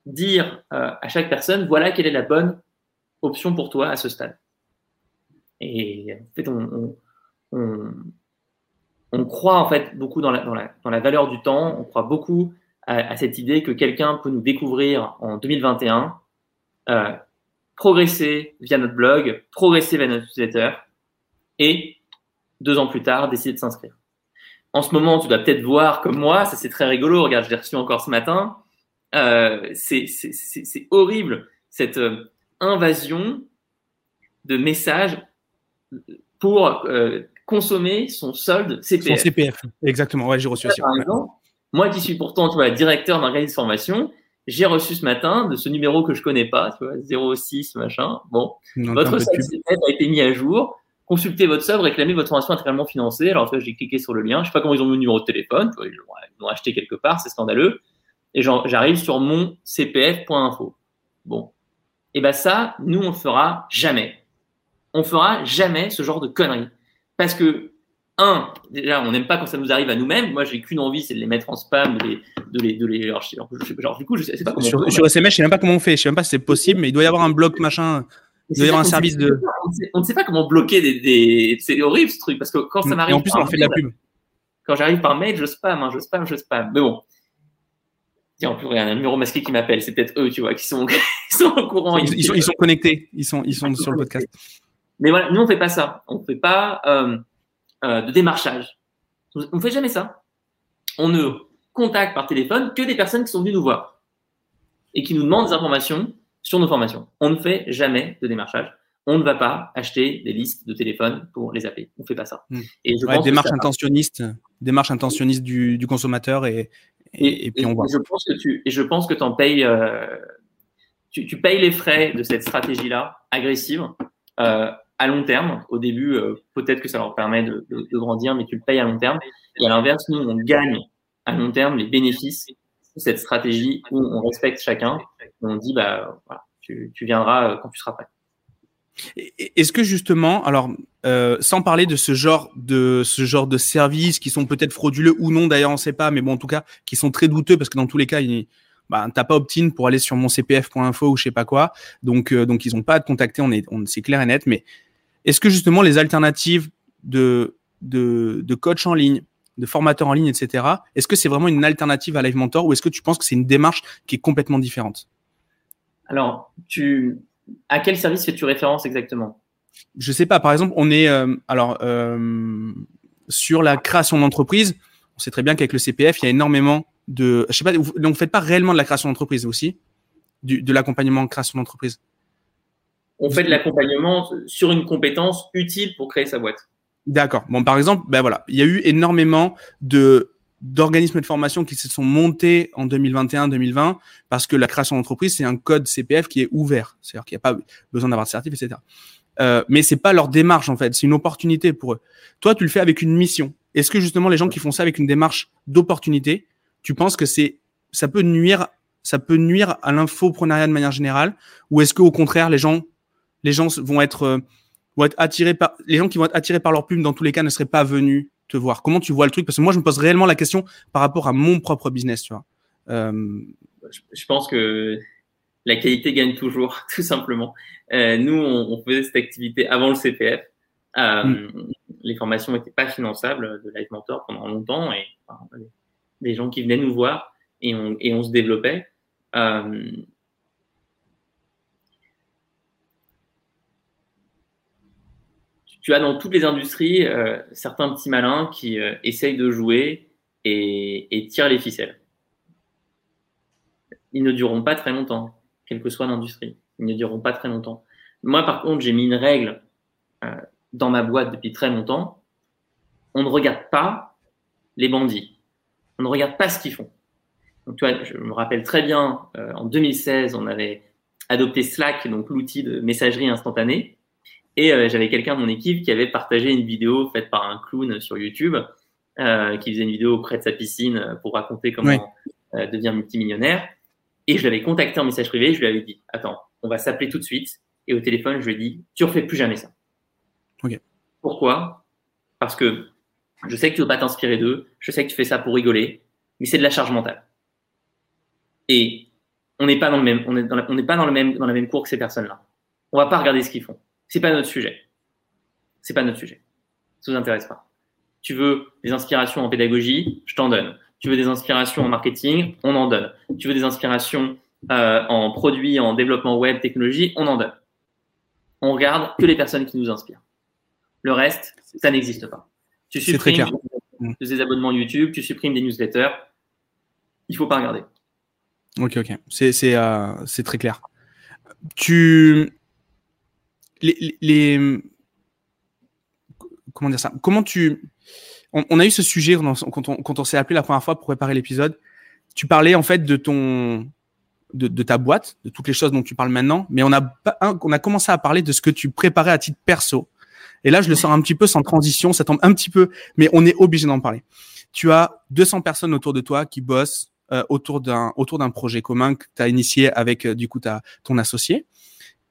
Speaker 1: dire euh, à chaque personne, voilà quelle est la bonne option pour toi à ce stade. Et en fait, on, on, on, croit en fait beaucoup dans la, dans, la, dans la valeur du temps, on croit beaucoup à, cette idée que quelqu'un peut nous découvrir en 2021, euh, progresser via notre blog, progresser via notre newsletter, et deux ans plus tard, décider de s'inscrire. En ce moment, tu dois peut-être voir comme moi, ça c'est très rigolo, regarde, je l'ai reçu encore ce matin, euh, c'est horrible cette euh, invasion de messages pour euh, consommer son solde CPF.
Speaker 2: Son CPF, exactement, ouais, j'ai reçu aussi. Par exemple,
Speaker 1: moi qui suis pourtant tu vois, directeur d'un organisme de formation, j'ai reçu ce matin de ce numéro que je connais pas, tu vois, 06 machin. Bon, votre site a été mis à jour. Consultez votre sub, réclamez votre formation intégralement financée. Alors, tu vois, j'ai cliqué sur le lien. Je sais pas comment ils ont mon numéro de téléphone. Ils l'ont acheté quelque part, c'est scandaleux. Et j'arrive sur mon cpf.info. Bon. Et ben ça, nous, on le fera jamais. On fera jamais ce genre de conneries. Parce que un, déjà, on n'aime pas quand ça nous arrive à nous-mêmes. Moi, j'ai qu'une envie, c'est de les mettre en spam, de les, de les, de les genre, genre, du coup, je sais, pas comment
Speaker 2: sur, sur SMS, je sais même pas comment on fait. Je sais même pas si c'est possible, mais il doit y avoir un bloc machin. Il doit y avoir un service de.
Speaker 1: On ne sait pas comment bloquer des. des... C'est horrible ce truc parce que quand ça m'arrive.
Speaker 2: en plus, on fait de la pub.
Speaker 1: Quand j'arrive par mail, je spam, hein, je spam, je spam. Mais bon. Tiens, en plus, rien, un numéro masqué qui m'appelle. C'est peut-être eux, tu vois, qui sont, qui sont au courant.
Speaker 2: Ils, sont, ils sont connectés. Ils sont, ils sont sur le podcast.
Speaker 1: Mais voilà, nous, on fait pas ça. On fait pas euh, euh, de démarchage. On fait jamais ça. On ne contacte par téléphone que des personnes qui sont venues nous voir et qui nous demandent des informations sur nos formations. On ne fait jamais de démarchage. On ne va pas acheter des listes de téléphones pour les appeler. On ne fait pas ça.
Speaker 2: Hmm. Et je pense démarche intentionniste, démarche intentionniste du, consommateur et, et, puis on voit.
Speaker 1: Je pense que tu et je pense que en payes, euh, tu, tu, payes les frais de cette stratégie-là agressive euh, à long terme. Au début, euh, peut-être que ça leur permet de, de, de, grandir, mais tu le payes à long terme. Et à l'inverse, nous, on gagne à long terme les bénéfices cette stratégie où on respecte chacun. on dit, bah, tu, viendras euh, quand tu seras prêt.
Speaker 2: Est-ce que justement, alors euh, sans parler de ce genre de ce services qui sont peut-être frauduleux ou non, d'ailleurs on sait pas, mais bon en tout cas qui sont très douteux parce que dans tous les cas, il, bah, pas opt-in pour aller sur mon cpf.info ou je sais pas quoi, donc euh, donc ils ont pas à te contacter, on est on c'est clair et net, mais est-ce que justement les alternatives de, de, de coach en ligne, de formateurs en ligne, etc., est-ce que c'est vraiment une alternative à Live Mentor ou est-ce que tu penses que c'est une démarche qui est complètement différente?
Speaker 1: Alors, tu, à quel service fais-tu référence exactement?
Speaker 2: Je sais pas. Par exemple, on est euh, alors euh, sur la création d'entreprise. On sait très bien qu'avec le CPF, il y a énormément de. Je sais pas. Donc, vous faites pas réellement de la création d'entreprise aussi, du, de l'accompagnement en création d'entreprise?
Speaker 1: On fait de l'accompagnement sur une compétence utile pour créer sa boîte.
Speaker 2: D'accord. Bon, par exemple, ben voilà, il y a eu énormément de d'organismes de formation qui se sont montés en 2021-2020 parce que la création d'entreprise c'est un code CPF qui est ouvert, c'est-à-dire qu'il n'y a pas besoin d'avoir de certif, etc. Euh, mais c'est pas leur démarche en fait, c'est une opportunité pour eux. Toi, tu le fais avec une mission. Est-ce que justement les gens qui font ça avec une démarche d'opportunité, tu penses que c'est ça peut nuire ça peut nuire à l'infoprenariat de manière générale? Ou est-ce que au contraire les gens les gens vont être, euh, vont être attirés par, les gens qui vont être attirés par leur pub, dans tous les cas, ne seraient pas venus te voir. Comment tu vois le truc? Parce que moi, je me pose réellement la question par rapport à mon propre business, tu vois.
Speaker 1: Euh... Je, pense que la qualité gagne toujours, tout simplement. Euh, nous, on, on, faisait cette activité avant le CPF. Euh, mm. Les formations n'étaient pas finançables de Life Mentor pendant longtemps et enfin, des gens qui venaient nous voir et on, et on se développait. Euh, tu as dans toutes les industries euh, certains petits malins qui euh, essayent de jouer et, tirent les ficelles. Ils ne dureront pas très longtemps, quelle que soit l'industrie. Ils ne dureront pas très longtemps. Moi, par contre, j'ai mis une règle euh, dans ma boîte depuis très longtemps. On ne regarde pas les bandits. On ne regarde pas ce qu'ils font. Donc, je me rappelle très bien, en 2016, on avait adopté Slack, donc l'outil de messagerie instantanée. Et euh, j'avais quelqu'un de mon équipe qui avait partagé une vidéo faite par un clown sur YouTube, euh, qui faisait une vidéo près de sa piscine pour raconter comment euh, devenir multimillionnaire. Et je l'avais contacté en message privé, je lui avais dit, attends, on va s'appeler tout de suite. Et au téléphone, je lui ai dit, tu refais plus jamais ça.
Speaker 2: Okay.
Speaker 1: Pourquoi? Parce que je sais que tu veux pas t'inspirer d'eux, je sais que tu fais ça pour rigoler, mais c'est de la charge mentale. Et on n'est pas dans le même, on n'est pas dans le même, dans la même cours que ces personnes-là. On va pas regarder ce qu'ils font. C'est pas notre sujet. C'est pas notre sujet. Ça vous intéresse pas. Tu veux des inspirations en pédagogie, je t'en donne. Tu veux des inspirations en marketing, on en donne. Tu veux des inspirations euh, en produits, en développement web, technologie, on en donne. On regarde que les personnes qui nous inspirent. Le reste, ça n'existe pas. Tu supprimes des abonnements YouTube, tu supprimes des newsletters. Il faut pas regarder.
Speaker 2: Ok, ok. C'est c'est euh, très clair. Tu les, comment dire ça? Comment tu on, a eu ce sujet quand on, s'est appelé la première fois pour préparer l'épisode. Tu parlais en fait de ton de, ta boîte, de toutes les choses dont tu parles maintenant, mais on a on a commencé à parler de ce que tu préparais à titre perso. Et là, je le sens un petit peu sans transition, ça tombe un petit peu, mais on est obligé d'en parler. Tu as 200 personnes autour de toi qui bossent euh, autour d'un autour d'un projet commun que tu as initié avec euh, du coup ta, ton associé.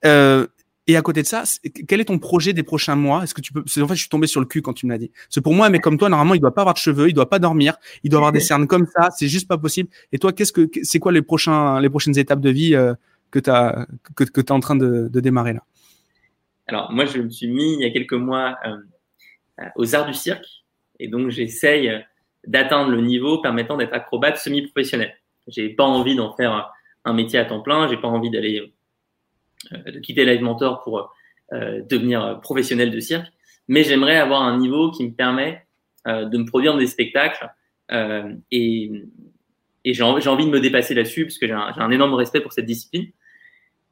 Speaker 2: Euh, et à côté de ça, quel est ton projet des prochains mois? Est-ce que tu peux En fait, je suis tombé sur le cul quand tu me l'as dit. C'est pour moi, mais comme toi, normalement, il doit pas avoir de cheveux, il doit pas dormir, il doit avoir des cernes comme ça. C'est juste pas possible. Et toi, qu'est-ce que c'est quoi les prochains les prochaines étapes de vie euh, que tu que, que es en train de, de démarrer là?
Speaker 1: Alors, moi, je me suis mis il y a quelques mois aux arts du cirque. Et donc, j'essaye d'atteindre le niveau permettant d'être acrobate semi-professionnel. J'ai pas envie d'en faire un métier à temps plein. J'ai pas envie d'aller de quitter Live Mentor pour devenir professionnel de cirque. Mais j'aimerais avoir un niveau qui me permet de me produire des spectacles et et j'ai envie de me dépasser là-dessus parce que j'ai un, un, énorme respect pour cette discipline.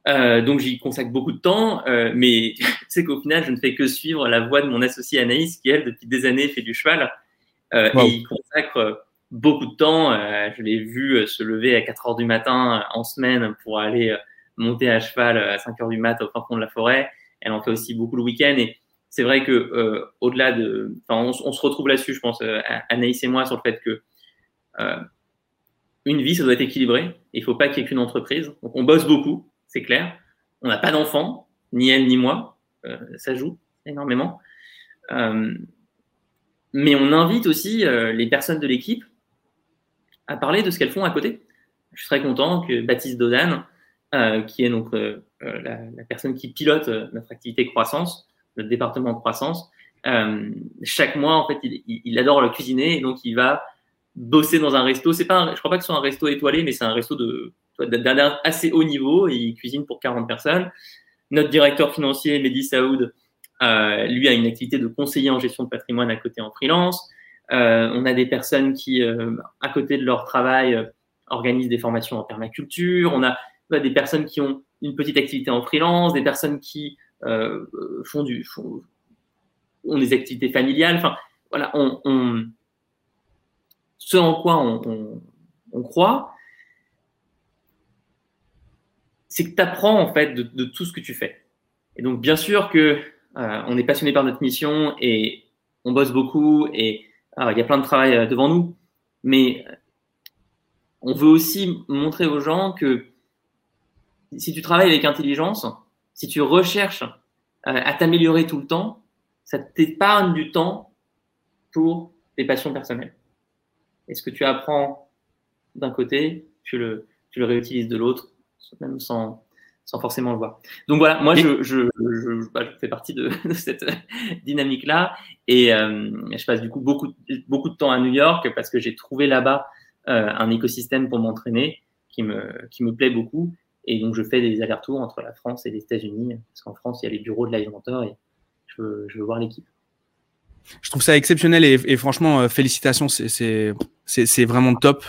Speaker 1: Euh, donc j'y consacre beaucoup de temps, euh, mais tu sais qu'au final, je ne fais que suivre la voie de mon associé Anaïs, qui elle, depuis des années, fait du cheval. Euh, Et il consacre beaucoup de temps. Euh, je l'ai vu euh, se lever à 4 heures du matin euh, en semaine pour aller monter à cheval à 5 heures du mat au fin fond de la forêt. Elle en fait aussi beaucoup le week-end. Et c'est vrai que au-delà de, on, on, se retrouve là-dessus, je pense, Anaïs et moi, sur le fait que une vie, ça doit être équilibré. Il faut pas qu'il y ait qu'une entreprise. Donc, on bosse beaucoup, c'est clair. On n'a pas d'enfants, ni elle ni moi. Euh, ça joue énormément. Euh, mais on invite aussi euh, les personnes de l'équipe à parler de ce qu'elles font à côté. Je suis très content que Baptiste Dodan, euh, qui est donc euh, la, la, personne qui pilote notre activité croissance, notre département de croissance, chaque mois, en fait, il, adore le cuisiner et donc il va bosser dans un resto. C'est pas, un, je crois pas que ce soit un resto étoilé, mais c'est un resto de d'un assez haut niveau. Il cuisine pour 40 personnes. Notre directeur financier, Mehdi Saoud, euh, lui a une activité de conseiller en gestion de patrimoine à côté en freelance. Euh, on a des personnes qui, euh, à côté de leur travail, euh, organisent des formations en permaculture. On a, des personnes qui ont une petite activité en freelance, des personnes qui euh, font du, font, ont des activités familiales. Enfin, voilà, on, ce en quoi on, croit, c'est que tu apprends en fait de, tout ce que tu fais. Et donc bien sûr que euh, on est passionné par notre mission et on bosse beaucoup et euh, il y a plein de travail euh, devant nous, mais on veut aussi montrer aux gens que si tu travailles avec intelligence, si tu recherches à t'améliorer tout le temps, ça t'épargne du temps pour tes passions personnelles. Et ce que tu apprends d'un côté, tu le, tu le réutilises de l'autre, même sans, sans forcément le voir. Donc voilà, moi, je, je, je, bah, je fais partie de, de cette dynamique-là. Et euh, je passe du coup beaucoup, beaucoup de temps à New York parce que j'ai trouvé là-bas euh, un écosystème pour m'entraîner qui me, qui me plaît beaucoup. Et donc, je fais des allers-retours entre la France et les États-Unis parce qu'en France, il y a les bureaux de Live Mentor et je veux, je veux voir l'équipe
Speaker 2: je trouve ça exceptionnel et, et franchement, euh, félicitations, c'est vraiment top.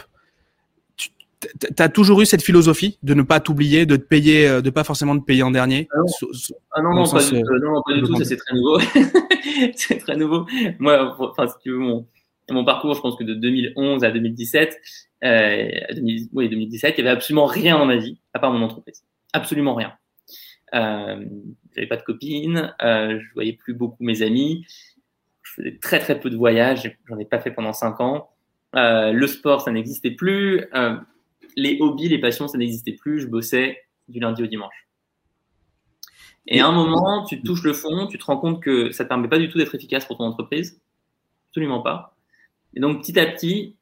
Speaker 2: Tu as toujours eu cette philosophie de ne pas t'oublier, de te payer, euh, de pas forcément te payer en dernier?
Speaker 1: Ah non, ah non, non, pas du, euh, non, pas du tout, ça c'est très nouveau. c'est très nouveau. Moi, enfin, si tu veux, mon, mon parcours, je pense que de 2011 à 2017, euh, 2000, oui, 2017, il y avait absolument rien dans ma vie, à part mon entreprise. Absolument rien. Euh, j'avais pas de copine, euh, je voyais plus beaucoup mes amis je faisais très très peu de voyages, j'en ai pas fait pendant cinq ans. Euh, le sport, ça n'existait plus. Euh, les hobbies, les passions, ça n'existait plus. Je bossais du lundi au dimanche. Et à un moment, tu touches le fond, tu te rends compte que ça ne te permet pas du tout d'être efficace pour ton entreprise. Absolument pas. Et donc, petit à petit,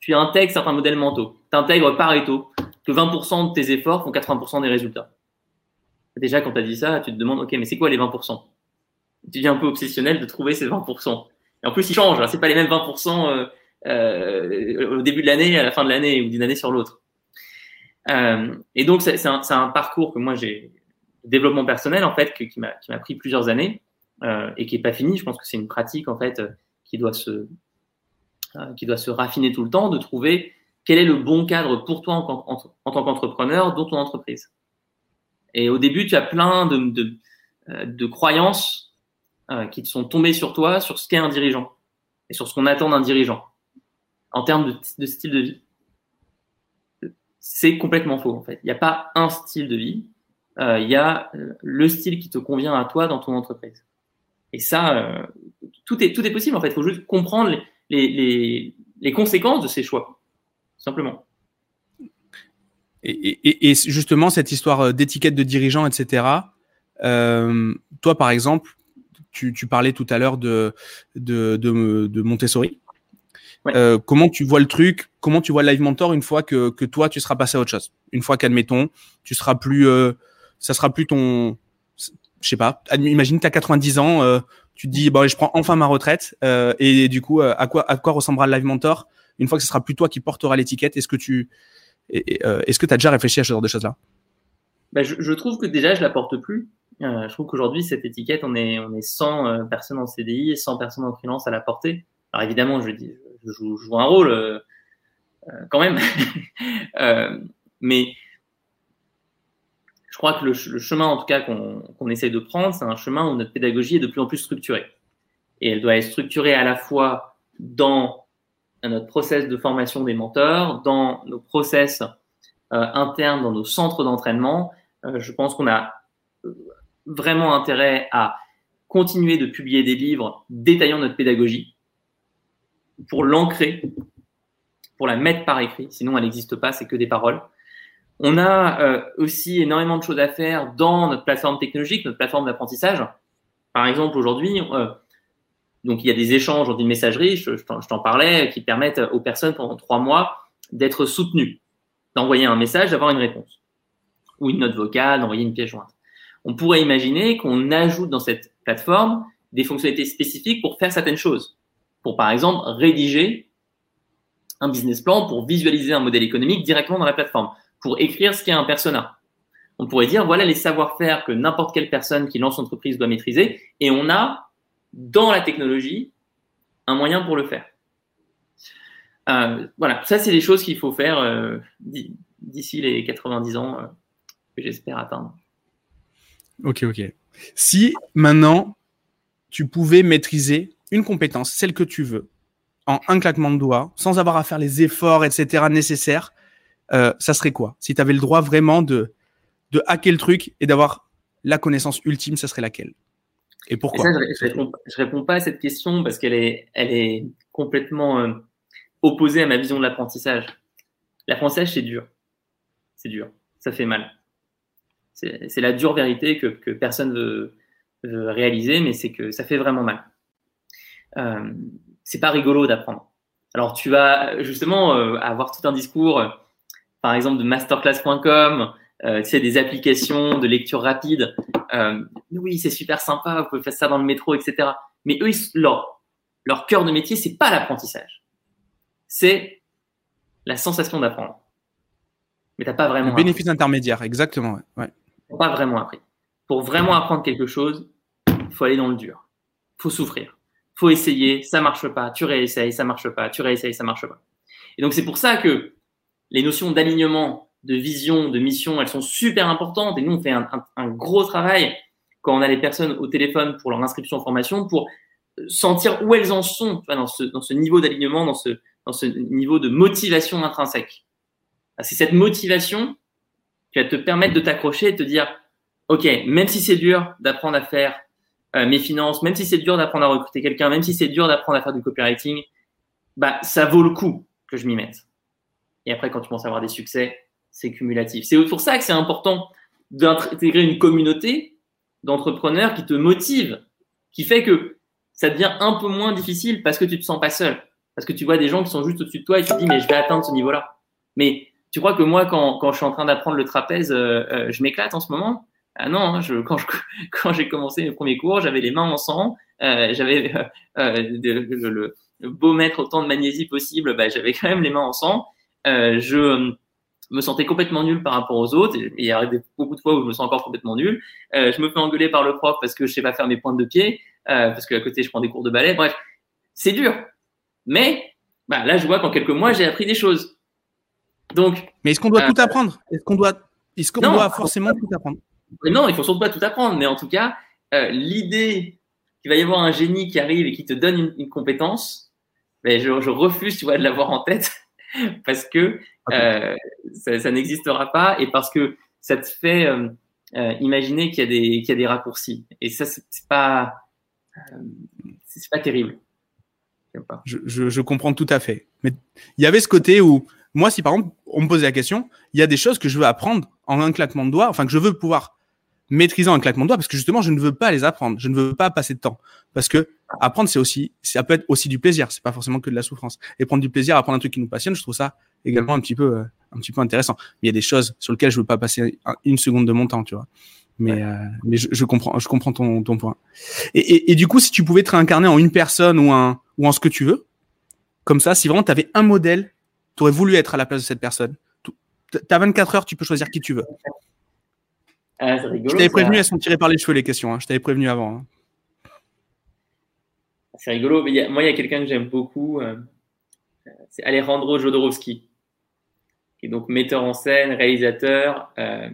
Speaker 1: tu intègres certains modèles mentaux. Tu intègres Pareto, que 20% de tes efforts font 80% des résultats. Déjà, quand tu as dit ça, tu te demandes, OK, mais c'est quoi les 20% tu deviens un peu obsessionnel de trouver ces 20%. Et en plus, ils changent. Hein. C'est pas les mêmes 20% euh, euh, au début de l'année à la fin de l'année ou d'une année sur l'autre. Euh, et donc, c'est un, parcours que moi j'ai développement personnel en fait qui m'a pris plusieurs années et qui est pas fini. Je pense que c'est une pratique en fait qui doit se euh, qui doit se raffiner tout le temps, de trouver quel est le bon cadre pour toi en, tant qu'entrepreneur dans ton entreprise. Et au début, tu as plein de, de, de croyances euh, qui te sont tombés sur toi, sur ce qu'est un dirigeant et sur ce qu'on attend d'un dirigeant en termes de, style de vie. C'est complètement faux en fait. Il n'y a pas un style de vie, euh, il y a euh, le style qui te convient à toi dans ton entreprise. Et ça, euh, tout est tout est possible en fait. Il faut juste comprendre les, les, les, les conséquences de ces choix, simplement.
Speaker 2: Et, et, et, justement, cette histoire d'étiquette de dirigeant, etc. Euh, toi, par exemple, tu, tu, parlais tout à l'heure de, de, de, de Montessori. Ouais. Euh, comment tu vois le truc Comment tu vois Live Mentor une fois que, que toi, tu seras passé à autre chose? Une fois qu'admettons, tu seras plus, euh, ça sera plus ton, je sais pas, imagine, tu as 90 ans, euh, tu te dis, bon, je prends enfin ma retraite, euh, et du coup, à quoi, à quoi ressemblera le Live Mentor une fois que ce sera plus toi qui portera l'étiquette? Est-ce que tu, est-ce que tu as déjà réfléchi à ce genre de choses-là?
Speaker 1: Bah, je, trouve que déjà, je la porte plus. je trouve qu'aujourd'hui, cette étiquette, on est, on est 100 personnes en CDI et 100 personnes en freelance à la porter. Alors évidemment, je, dis, je joue, un rôle quand même, mais je crois que le, chemin, en tout cas, qu'on essaye de prendre, c'est un chemin où notre pédagogie est de plus en plus structurée. Et elle doit être structurée à la fois dans notre process de formation des menteurs, dans nos process euh, internes, dans nos centres d'entraînement. Euh, je pense qu'on a euh, vraiment intérêt à continuer de publier des livres détaillant notre pédagogie pour l'ancrer, pour la mettre par écrit. Sinon, elle n'existe pas, c'est que des paroles. On a euh, aussi énormément de choses à faire dans notre plateforme technologique, notre plateforme d'apprentissage. Par exemple, aujourd'hui, euh, il y a des échanges dans une messagerie, je, je t'en parlais, qui permettent aux personnes pendant trois mois d'être soutenues, d'envoyer un message, d'avoir une réponse, ou une note vocale, d'envoyer une pièce jointe. On pourrait imaginer qu'on ajoute dans cette plateforme des fonctionnalités spécifiques pour faire certaines choses. Pour par exemple rédiger un business plan pour visualiser un modèle économique directement dans la plateforme pour écrire ce qu'est un persona. On pourrait dire, voilà les savoir-faire que n'importe quelle personne qui lance son entreprise doit maîtriser, et on a, dans la technologie, un moyen pour le faire. Euh, voilà, ça c'est les choses qu'il faut faire euh, d'ici les 90 ans euh, que j'espère atteindre.
Speaker 2: Ok, ok. Si maintenant tu pouvais maîtriser une compétence, celle que tu veux, en un claquement de doigts, sans avoir à faire les efforts, etc., nécessaires, euh, ça serait quoi? Si tu avais le droit vraiment de, de hacker le truc et d'avoir la connaissance ultime, ça serait laquelle? Et pourquoi?
Speaker 1: je, réponds, réponds, pas à cette question parce qu'elle est, elle est complètement euh, opposée à ma vision de l'apprentissage. L'apprentissage, c'est dur. C'est dur. Ça fait mal. C'est la dure vérité que, que personne veut, veut, réaliser, mais c'est que ça fait vraiment mal. Euh, c'est pas rigolo d'apprendre. Alors tu vas justement euh, avoir tout un discours par exemple de masterclass.com, euh, tu sais, des applications de lecture rapide. Euh, oui, c'est super sympa, vous pouvez faire ça dans le métro, etc. Mais eux, leur, leur cœur de métier, c'est pas l'apprentissage. C'est la sensation d'apprendre. Mais t'as pas vraiment. Le
Speaker 2: bénéfice intermédiaire, exactement. Ouais.
Speaker 1: Pas vraiment appris. Pour vraiment apprendre quelque chose, il faut aller dans le dur. faut souffrir. faut essayer, ça marche pas, tu réessayes, ça marche pas, tu réessayes, ça marche pas. Et donc c'est pour ça que les notions d'alignement, de vision, de mission, elles sont super importantes. Et nous, on fait un, gros travail quand on a les personnes au téléphone pour leur inscription en formation, pour sentir où elles en sont dans, ce, niveau d'alignement, dans ce, niveau de motivation intrinsèque. C'est cette motivation qui va te permettre de t'accrocher et de te dire, OK, même si c'est dur d'apprendre à faire euh, mes finances, même si c'est dur d'apprendre à recruter quelqu'un, même si c'est dur d'apprendre à faire du copywriting, bah, ça vaut le coup que je m'y mette. Et après, quand tu commences à avoir des succès, c'est cumulatif. C'est pour ça que c'est important d'intégrer une communauté d'entrepreneurs qui te motive, qui fait que ça devient un peu moins difficile parce que tu te sens pas seul. Parce que tu vois des gens qui sont juste au-dessus de toi et tu te dis, mais je vais atteindre ce niveau-là. Mais tu crois que moi, quand, quand je suis en train d'apprendre le trapèze, euh, euh, je m'éclate en ce moment? Ah non, hein, quand j'ai commencé mes premiers cours, j'avais les mains en sang, euh, j'avais le, beau mettre autant de magnésie possible, bah, j'avais quand même les mains en sang. Euh, je euh, me sentais complètement nul par rapport aux autres. Et il y a beaucoup de fois où je me sens encore complètement nul. Euh, je me fais engueuler par le prof parce que je sais pas faire mes pointes de pied, euh, parce qu'à côté je prends des cours de ballet. Bref, c'est dur. Mais bah, là, je vois qu'en quelques mois, j'ai appris des choses. Donc.
Speaker 2: Mais est-ce qu'on doit tout apprendre? Est-ce qu'on doit, est-ce qu'on doit forcément tout apprendre?
Speaker 1: Non, il faut surtout pas tout apprendre. Mais en tout cas, l'idée qu'il va y avoir un génie qui arrive et qui te donne une, une compétence, ben, je, je refuse, tu vois, de l'avoir en tête. parce que euh, ça, ça n'existera pas et parce que ça te fait euh, euh imaginer qu'il y a des qu'il y a des raccourcis et ça c'est pas c'est pas terrible.
Speaker 2: Je, je, je, comprends tout à fait. Mais il y avait ce côté où moi, si par exemple on me posait la question, il y a des choses que je veux apprendre en un claquement de doigts, enfin que je veux pouvoir maîtriser en un claquement de doigts, parce que justement je ne veux pas les apprendre, je ne veux pas passer de temps, parce que apprendre, c'est aussi, ça peut être aussi du plaisir. C'est pas forcément que de la souffrance. Et prendre du plaisir à apprendre un truc qui nous passionne, je trouve ça également un petit peu, euh, un petit peu intéressant. Mais il y a des choses sur lesquelles je veux pas passer une seconde de mon temps, tu vois. Mais, euh, mais je, je, comprends, je comprends ton, ton point. Et, et, et, du coup, si tu pouvais te réincarner en une personne ou, un, ou en ce que tu veux, comme ça, si vraiment tu avais un modèle, tu aurais voulu être à la place de cette personne. Tu as 24 heures, tu peux choisir qui tu veux.
Speaker 1: Ah, rigolo,
Speaker 2: je t'avais prévenu, elles sont tirées par les cheveux les questions. Hein. Je t'avais prévenu avant. Hein.
Speaker 1: C'est rigolo. Mais y a, moi, il y a quelqu'un que j'aime beaucoup. Euh, c'est Alejandro Jodorowsky, qui est donc metteur en scène, réalisateur. Euh,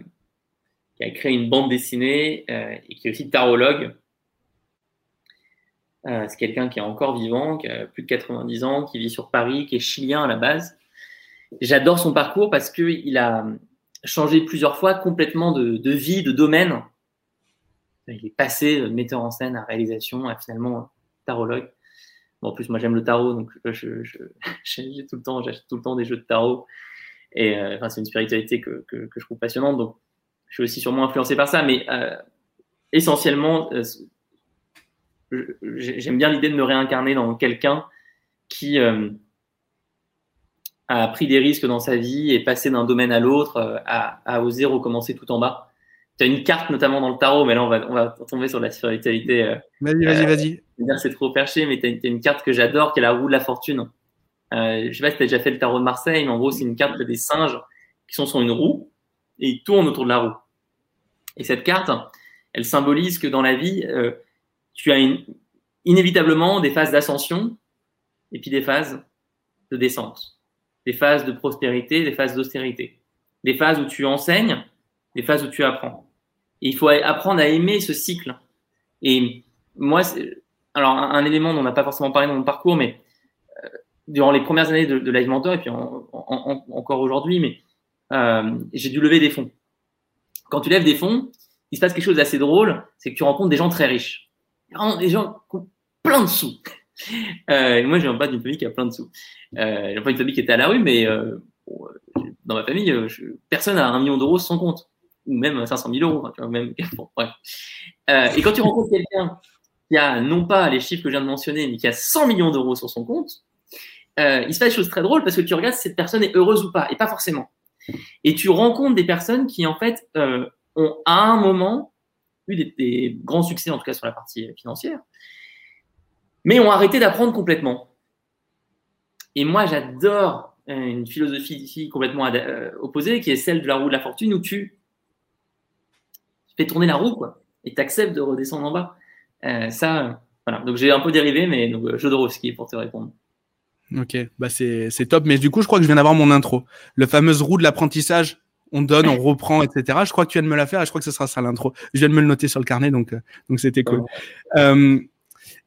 Speaker 1: qui a créé une bande dessinée euh, et qui est aussi tarologue. C'est quelqu'un qui est encore vivant, qui a plus de 90 ans, qui vit sur Paris, qui est chilien à la base. J'adore son parcours parce qu'il a changé plusieurs fois complètement de, vie, de domaine. Il est passé de metteur en scène à réalisation, à finalement tarologue. Bon, en plus, moi, j'aime le tarot, donc je, je, j'ai tout j'achète tout le temps des jeux de tarot. Et euh, enfin, c'est une spiritualité que, que, je trouve passionnante. Donc, je suis aussi sûrement influencé par ça, mais euh, essentiellement, euh, j'aime bien l'idée de me réincarner dans quelqu'un qui euh, a pris des risques dans sa vie et passé d'un domaine à l'autre, euh, à, à, oser recommencer tout en bas. Tu as une carte notamment dans le tarot, mais là on va, on va tomber sur la spiritualité.
Speaker 2: Euh, vas-y, vas-y, vas-y.
Speaker 1: C'est trop perché, mais tu as, une carte que j'adore, qui est la roue de la fortune. Euh, je sais pas si tu as déjà fait le tarot de Marseille, mais en gros c'est une carte des singes qui sont sur une roue et ils tournent autour de la roue. Et cette carte, elle symbolise que dans la vie, euh, tu as une, inévitablement des phases d'ascension et puis des phases de descente, des phases de prospérité, des phases d'austérité, des phases où tu enseignes, des phases où tu apprends. Il faut apprendre à aimer ce cycle. Et moi, alors un, élément dont on n'a pas forcément parlé dans mon parcours, mais euh, durant les premières années de, de Live Mentor et puis en, en, encore aujourd'hui, mais euh, j'ai dû lever des fonds quand tu lèves des fonds, il se passe quelque chose d'assez drôle, c'est que tu rencontres des gens très riches. Des gens qui ont plein de sous. Euh, moi, je viens pas d'une famille qui a plein de sous. Euh, j'ai pas une famille qui était à la rue, mais euh, bon, dans ma famille, euh, personne n'a un million d'euros son compte, ou même 500 000 euros. Euh, et quand tu rencontres quelqu'un qui a non pas les chiffres que je viens de mentionner, mais qui a 100 millions d'euros sur son compte, euh, il se passe des choses très drôles parce que tu regardes si cette personne est heureuse ou pas, et pas forcément. Et tu rencontres des personnes qui, en fait, euh, ont à un moment eu des, grands succès, en tout cas sur la partie financière, mais ont arrêté d'apprendre complètement. Et moi, j'adore une philosophie complètement euh, opposée, qui est celle de la roue de la fortune, où tu fais tourner la roue, quoi, et tu acceptes de redescendre en bas. Euh, ça, voilà. Donc j'ai un peu dérivé, mais donc, Jodorowsky pour te répondre.
Speaker 2: Ok, bah c'est top. Mais du coup, je crois que je viens d'avoir mon intro. Le fameuse roue de l'apprentissage, on donne, on reprend, etc. Je crois que tu viens de me la faire et je crois que ce sera ça l'intro. Je viens de me le noter sur le carnet, donc euh, donc c'était cool. Euh,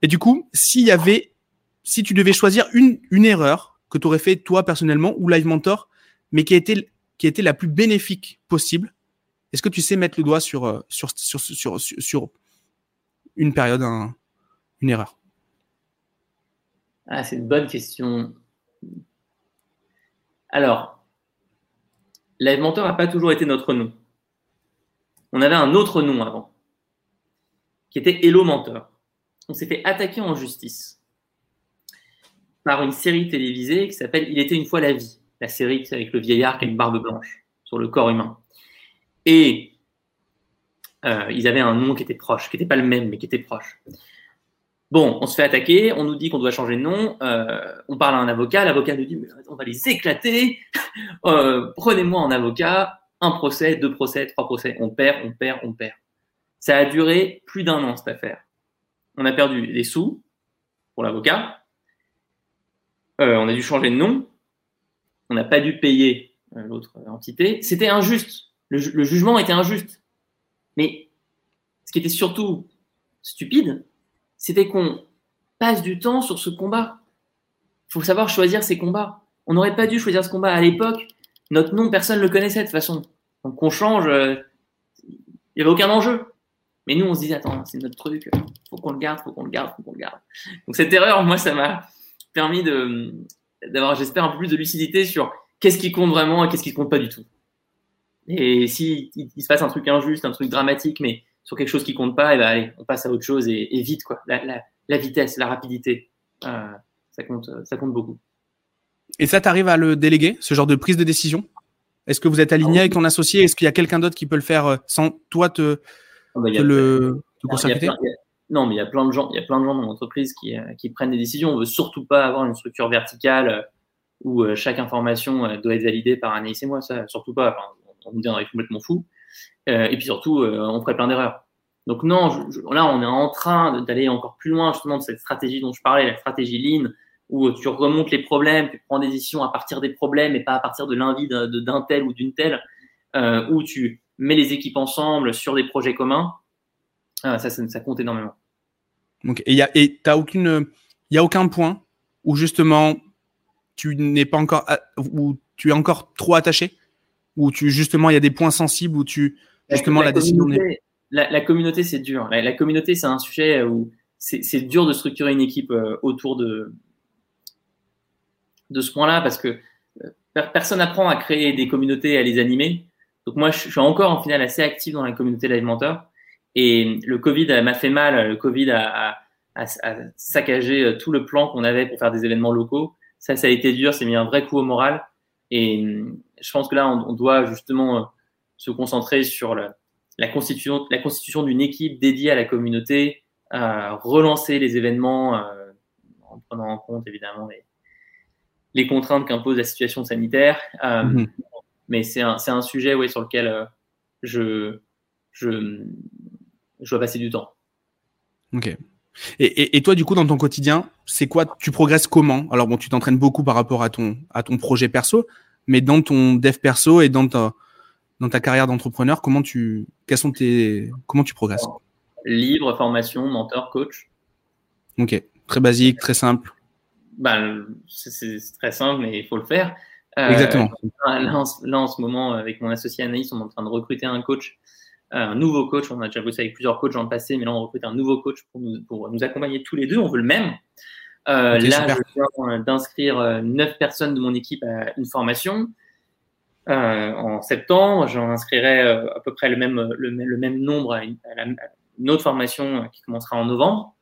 Speaker 2: et du coup, s'il y avait, si tu devais choisir une une erreur que tu aurais fait toi personnellement ou Live Mentor, mais qui a été qui a été la plus bénéfique possible, est-ce que tu sais mettre le doigt sur sur sur sur sur, sur une période, un, une erreur?
Speaker 1: Ah, c'est une bonne question. Alors, Live Mentor n'a pas toujours été notre nom. On avait un autre nom avant, qui était Hello Mentor. On s'est fait attaquer en justice par une série télévisée qui s'appelle Il était une fois la vie, la série avec le vieillard qui a une barbe blanche sur le corps humain. Et euh, ils avaient un nom qui était proche, qui n'était pas le même, mais qui était proche. Bon, on se fait attaquer, on nous dit qu'on doit changer de nom, euh, on parle à un avocat, l'avocat nous dit on va les éclater, euh, prenez-moi en avocat, un procès, deux procès, trois procès, on perd, on perd, on perd. Ça a duré plus d'un an cette affaire. On a perdu des sous pour l'avocat, euh, on a dû changer de nom, on n'a pas dû payer euh, l'autre entité, c'était injuste, le, jugement était injuste. Mais ce qui était surtout stupide, c'était qu'on passe du temps sur ce combat. Il faut savoir choisir ses combats. On n'aurait pas dû choisir ce combat à l'époque. Notre nom, personne ne le connaissait de toute façon. Donc qu'on change, euh, il n'y avait aucun enjeu. Mais nous, on se disait, attends, c'est notre truc, faut qu'on le garde, faut qu'on le garde, faut qu'on le garde. Donc cette erreur, moi, ça m'a permis de d'avoir, j'espère, un peu plus de lucidité sur qu'est-ce qui compte vraiment et qu'est-ce qui compte pas du tout. Et si il, il se passe un truc injuste, un truc dramatique, mais sur quelque chose qui compte pas, et ben allez, on passe à autre chose et, et vite quoi. La, la, la, vitesse, la rapidité, euh, ça compte, ça compte beaucoup.
Speaker 2: Et ça, t'arrives à le déléguer, ce genre de prise de décision? Est-ce que vous êtes aligné avec ton associé? Est-ce qu'il y a quelqu'un d'autre qui peut le faire sans toi te le,
Speaker 1: non, mais il y a plein de gens, il y a plein de gens dans l'entreprise qui, qui, prennent des décisions. On veut surtout pas avoir une structure verticale où chaque information doit être validée par un et moi, ça, surtout pas. on me dirait complètement fou. et puis surtout, on ferait plein d'erreurs. Donc non, là, on est en train d'aller encore plus loin justement de cette stratégie dont je parlais, la stratégie Lean, où tu remontes les problèmes, tu prends des décisions à partir des problèmes et pas à partir de l'envie d'un tel ou d'une telle, euh, où tu mets les équipes ensemble sur des projets communs. Euh, ça, ça, compte énormément.
Speaker 2: Donc, et il n'y aucune, il y a aucun point où justement tu n'es pas encore, où tu es encore trop attaché, où tu justement il y a des points sensibles où tu justement la, décision
Speaker 1: la, communauté, c'est dur. La, communauté, c'est un sujet où c'est dur de structurer une équipe euh, autour de, de ce point-là parce que euh, personne n'apprend à créer des communautés et à les animer. Donc moi, je suis encore en final assez actif dans la communauté Mentor. Et le Covid m'a fait mal. Le Covid a, saccagé tout le plan qu'on avait pour faire des événements locaux. Ça, ça a été dur. C'est mis un vrai coup au moral. Et je pense que là, on, doit justement euh, se concentrer sur la constitution, d'une équipe dédiée à la communauté, euh, relancer les événements euh, en prenant en compte évidemment les, contraintes qu'impose la situation sanitaire. Euh, mhm. Mais c'est un, un, sujet ouais, sur lequel euh, je, je, je dois passer du temps.
Speaker 2: Ok. Et, et, toi, du coup, dans ton quotidien, c'est quoi Tu progresses comment? Alors, bon, tu t'entraînes beaucoup par rapport à ton, à ton projet perso, mais dans ton dev perso et dans ta, dans ta carrière d'entrepreneur, comment tu, quels sont tes, comment tu progresses?
Speaker 1: Libre, formation, mentor, coach.
Speaker 2: Ok, très basique, très simple.
Speaker 1: Bah, c'est très simple, mais il faut le faire.
Speaker 2: Euh, Exactement.
Speaker 1: Là en, ce moment, avec mon associé Anaïs, on est en train de recruter un coach, euh, un nouveau coach. On a déjà bossé avec plusieurs coachs dans le passé, mais là, on recrute un nouveau coach pour nous, pour nous accompagner tous les deux. On veut le même. Euh, là, je viens d'inscrire neuf personnes de mon équipe à une formation. Euh, en septembre. J'en inscrirai à peu près le même, le, le même nombre à une, autre formation qui commencera en novembre.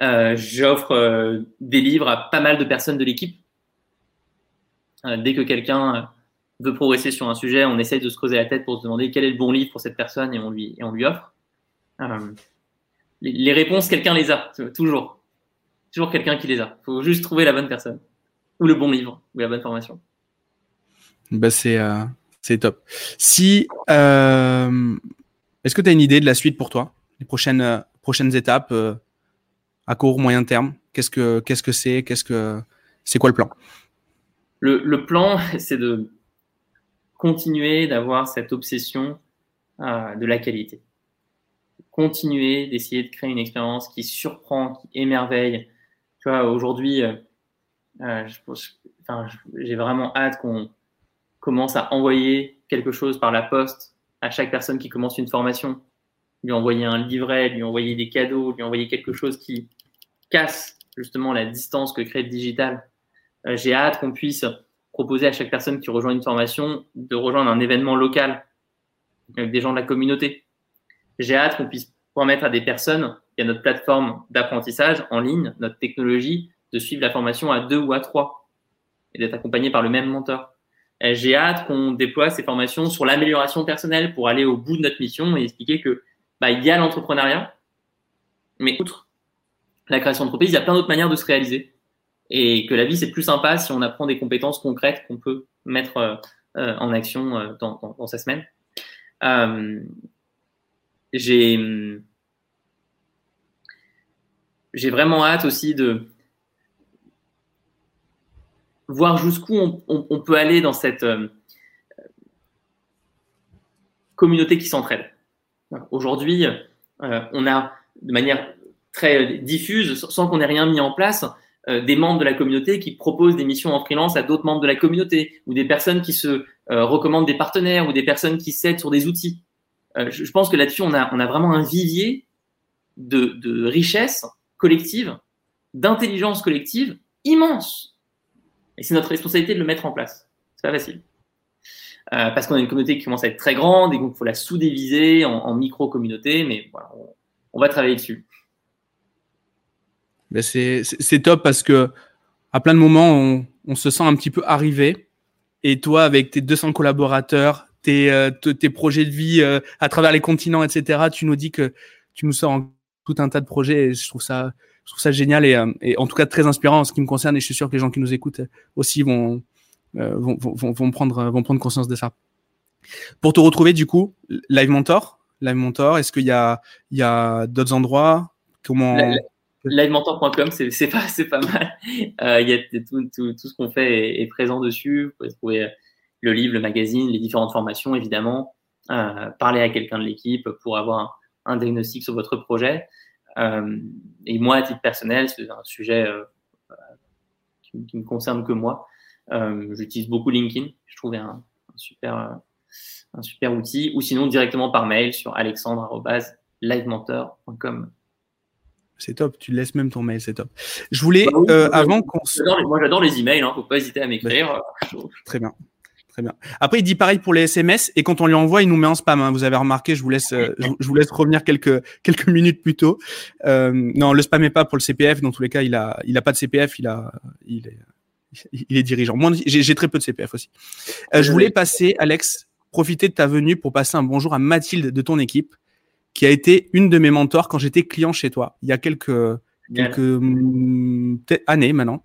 Speaker 1: Euh, J'offre des livres à pas mal de personnes de l'équipe. Dès que quelqu'un veut progresser sur un sujet, on essaye de se creuser la tête pour se demander quel est le bon livre pour cette personne et on lui, et on lui offre. les, les, réponses, quelqu'un les a, toujours. Toujours quelqu'un qui les a. Il faut juste trouver la bonne personne, ou le bon livre, ou la bonne formation.
Speaker 2: Bah c'est euh, c'est top. Si euh, est-ce que tu as une idée de la suite pour toi, les prochaines euh, prochaines étapes euh, à court moyen terme? Qu'est-ce que qu'est-ce que c'est? Qu'est-ce que c'est quoi le plan?
Speaker 1: Le, plan, c'est de continuer d'avoir cette obsession de la qualité. Continuer d'essayer de créer une expérience qui surprend, qui émerveille. Tu vois, aujourd'hui, euh, j'ai vraiment hâte qu'on commence à envoyer quelque chose par la poste à chaque personne qui commence une formation, lui envoyer un livret, lui envoyer des cadeaux, lui envoyer quelque chose qui casse justement la distance que crée le digital. Euh, j'ai hâte qu'on puisse proposer à chaque personne qui rejoint une formation de rejoindre un événement local avec des gens de la communauté. J'ai hâte qu'on puisse permettre à des personnes, il y a notre plateforme d'apprentissage en ligne, notre technologie, de suivre la formation à deux ou à trois et d'être accompagné par le même mentor. Euh, j'ai hâte qu'on déploie ces formations sur l'amélioration personnelle pour aller au bout de notre mission et expliquer que bah, il y a l'entrepreneuriat, mais outre la création d'entreprise, il y a plein d'autres manières de se réaliser et que la vie c'est plus sympa si on apprend des compétences concrètes qu'on peut mettre euh, euh, en action dans, dans, dans, sa semaine. Euh, j'ai j'ai vraiment hâte aussi de voir jusqu'où on, peut aller dans cette euh, communauté qui s'entraide. Aujourd'hui, euh, on a de manière très diffuse, sans qu'on ait rien mis en place, euh, des membres de la communauté qui proposent des missions en freelance à d'autres membres de la communauté, ou des personnes qui se recommandent des partenaires, ou des personnes qui s'aident sur des outils. Je, pense que là-dessus, on a, vraiment un vivier de, de richesse collective, d'intelligence collective immense. Et c'est notre responsabilité de le mettre en place. C'est pas facile. Euh, parce qu'on a une communauté qui commence à être très grande et donc il faut la sous-diviser en, micro-communautés, mais on, va travailler dessus.
Speaker 2: Ben c'est top parce que à plein de moments, on, on, se sent un petit peu arrivé. Et toi, avec tes 200 collaborateurs, tes, tes projets de vie à travers les continents, etc. Tu nous dis que tu nous sors tout un tas de projets et je trouve ça, je trouve ça génial et, et, en tout cas très inspirant en ce qui me concerne et je suis sûr que les gens qui nous écoutent aussi vont, vont, vont, vont, prendre, vont prendre conscience de ça. Pour te retrouver, du coup, Live Mentor, Live Mentor, est-ce qu'il y a, y a d'autres endroits? Comment
Speaker 1: Livementor.com, c'est pas, pas mal. Euh, il y a tout, tout, ce qu'on fait est, présent dessus. Vous pouvez trouver le livre, le magazine, les différentes formations, évidemment. Euh, parler à quelqu'un de l'équipe pour avoir un, diagnostic sur votre projet. Euh, et moi, à titre personnel, c'est un sujet euh, qui, qui, me concerne que moi. J'utilise beaucoup LinkedIn. Je trouvais un super un super outil, ou sinon directement par mail sur alexandre.livementor.com.
Speaker 2: C'est top, tu laisses même ton mail, c'est top. Je voulais, bah euh, avant qu'on
Speaker 1: Moi j'adore les emails, hein, faut pas hésiter à m'écrire.
Speaker 2: Très bien. Très bien. Après, il dit pareil pour les SMS et quand on lui envoie, il nous met en spam. Hein. Vous avez remarqué, je vous laisse, euh, je vous laisse revenir quelques quelques minutes plus tôt. Euh, non, le spam est pas pour le CPF. Dans tous les cas, il a il a pas de CPF. Il a il est il est dirigeant. Moi, j'ai très peu de CPF aussi. Euh, je voulais passer, Alex, profiter de ta venue pour passer un bonjour à Mathilde de ton équipe, qui a été une de mes mentors quand j'étais client chez toi, il y a quelques, quelques mm, années maintenant.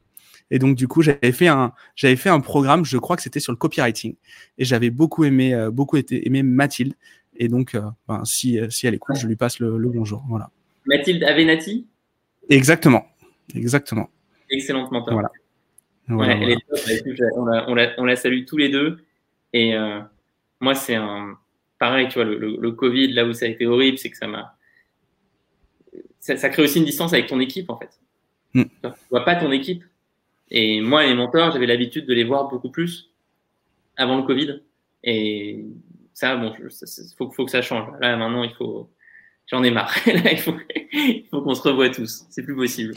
Speaker 2: Et donc, du coup, j'avais fait un, j'avais fait un programme, je crois que c'était sur le copywriting. Et j'avais beaucoup aimé, euh, beaucoup été, aimé Mathilde. Et donc, euh, ben, si, si elle écoute, je lui passe le, bonjour. Voilà.
Speaker 1: Mathilde Avenati
Speaker 2: Exactement. Exactement.
Speaker 1: Excellente mentor. Voilà. on, la, on, la, on, la, salue tous les deux. Et, euh, moi, c'est un. Pareil, tu vois, le, Covid, là où ça a été horrible, c'est que ça m'a. Ça, crée aussi une distance avec ton équipe, en fait. Mm. Tu vois pas ton équipe. Et moi, les mentors, j'avais l'habitude de les voir beaucoup plus avant le Covid. Et ça, bon, il faut, faut, que ça change. Là, maintenant, il faut. J'en ai marre. Là, il faut, faut qu'on se revoie tous. C'est plus possible.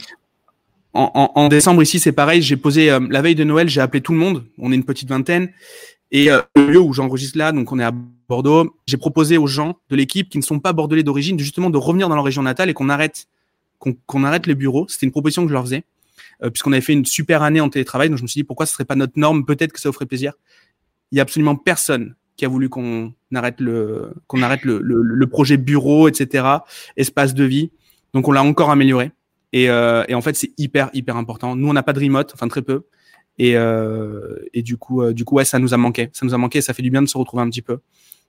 Speaker 2: En, décembre ici, c'est pareil. J'ai posé euh, la veille de Noël, j'ai appelé tout le monde. On est une petite vingtaine et euh, le lieu où j'enregistre là, donc on est à Bordeaux, j'ai proposé aux gens de l'équipe qui ne sont pas bordelais d'origine, justement de revenir dans leur région natale et qu'on arrête, qu'on arrête les bureaux. C'était une proposition que je leur faisais, euh, puisqu'on avait fait une super année en télétravail. Donc je me suis dit pourquoi ce serait pas notre norme? Peut-être que ça vous ferait plaisir. Il y a absolument personne qui a voulu qu'on arrête le qu'on arrête le, le, le, projet bureau, etc. Espace de vie. Donc on l'a encore amélioré. Et, euh, et en fait c'est hyper hyper important. Nous on n'a pas de remote, enfin très peu. Et, euh, et du coup, euh, du coup, ouais, ça nous a manqué. Ça nous a manqué. Ça fait du bien de se retrouver un petit peu,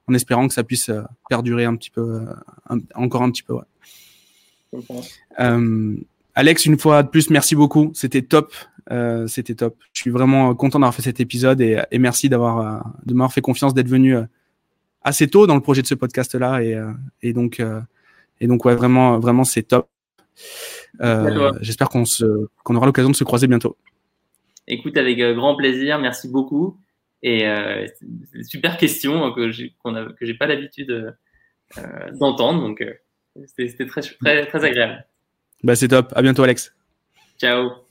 Speaker 2: en espérant que ça puisse euh, perdurer un petit peu, encore un petit peu. Ouais. Alex, une fois de plus, merci beaucoup. C'était top. Euh, c'était top. Je suis vraiment content d'avoir fait cet épisode et, et merci d'avoir de m'avoir fait confiance d'être venu assez tôt dans le projet de ce podcast-là et, et donc et donc ouais vraiment vraiment c'est top. J'espère qu'on se qu'on aura l'occasion de se croiser bientôt.
Speaker 1: Écoute, avec euh, grand plaisir. Merci beaucoup. Et euh, super question que j'ai que j'ai pas l'habitude euh, d'entendre. Donc, c'était très, très, très agréable.
Speaker 2: Bah, c'est top. À bientôt, Alex.
Speaker 1: Ciao.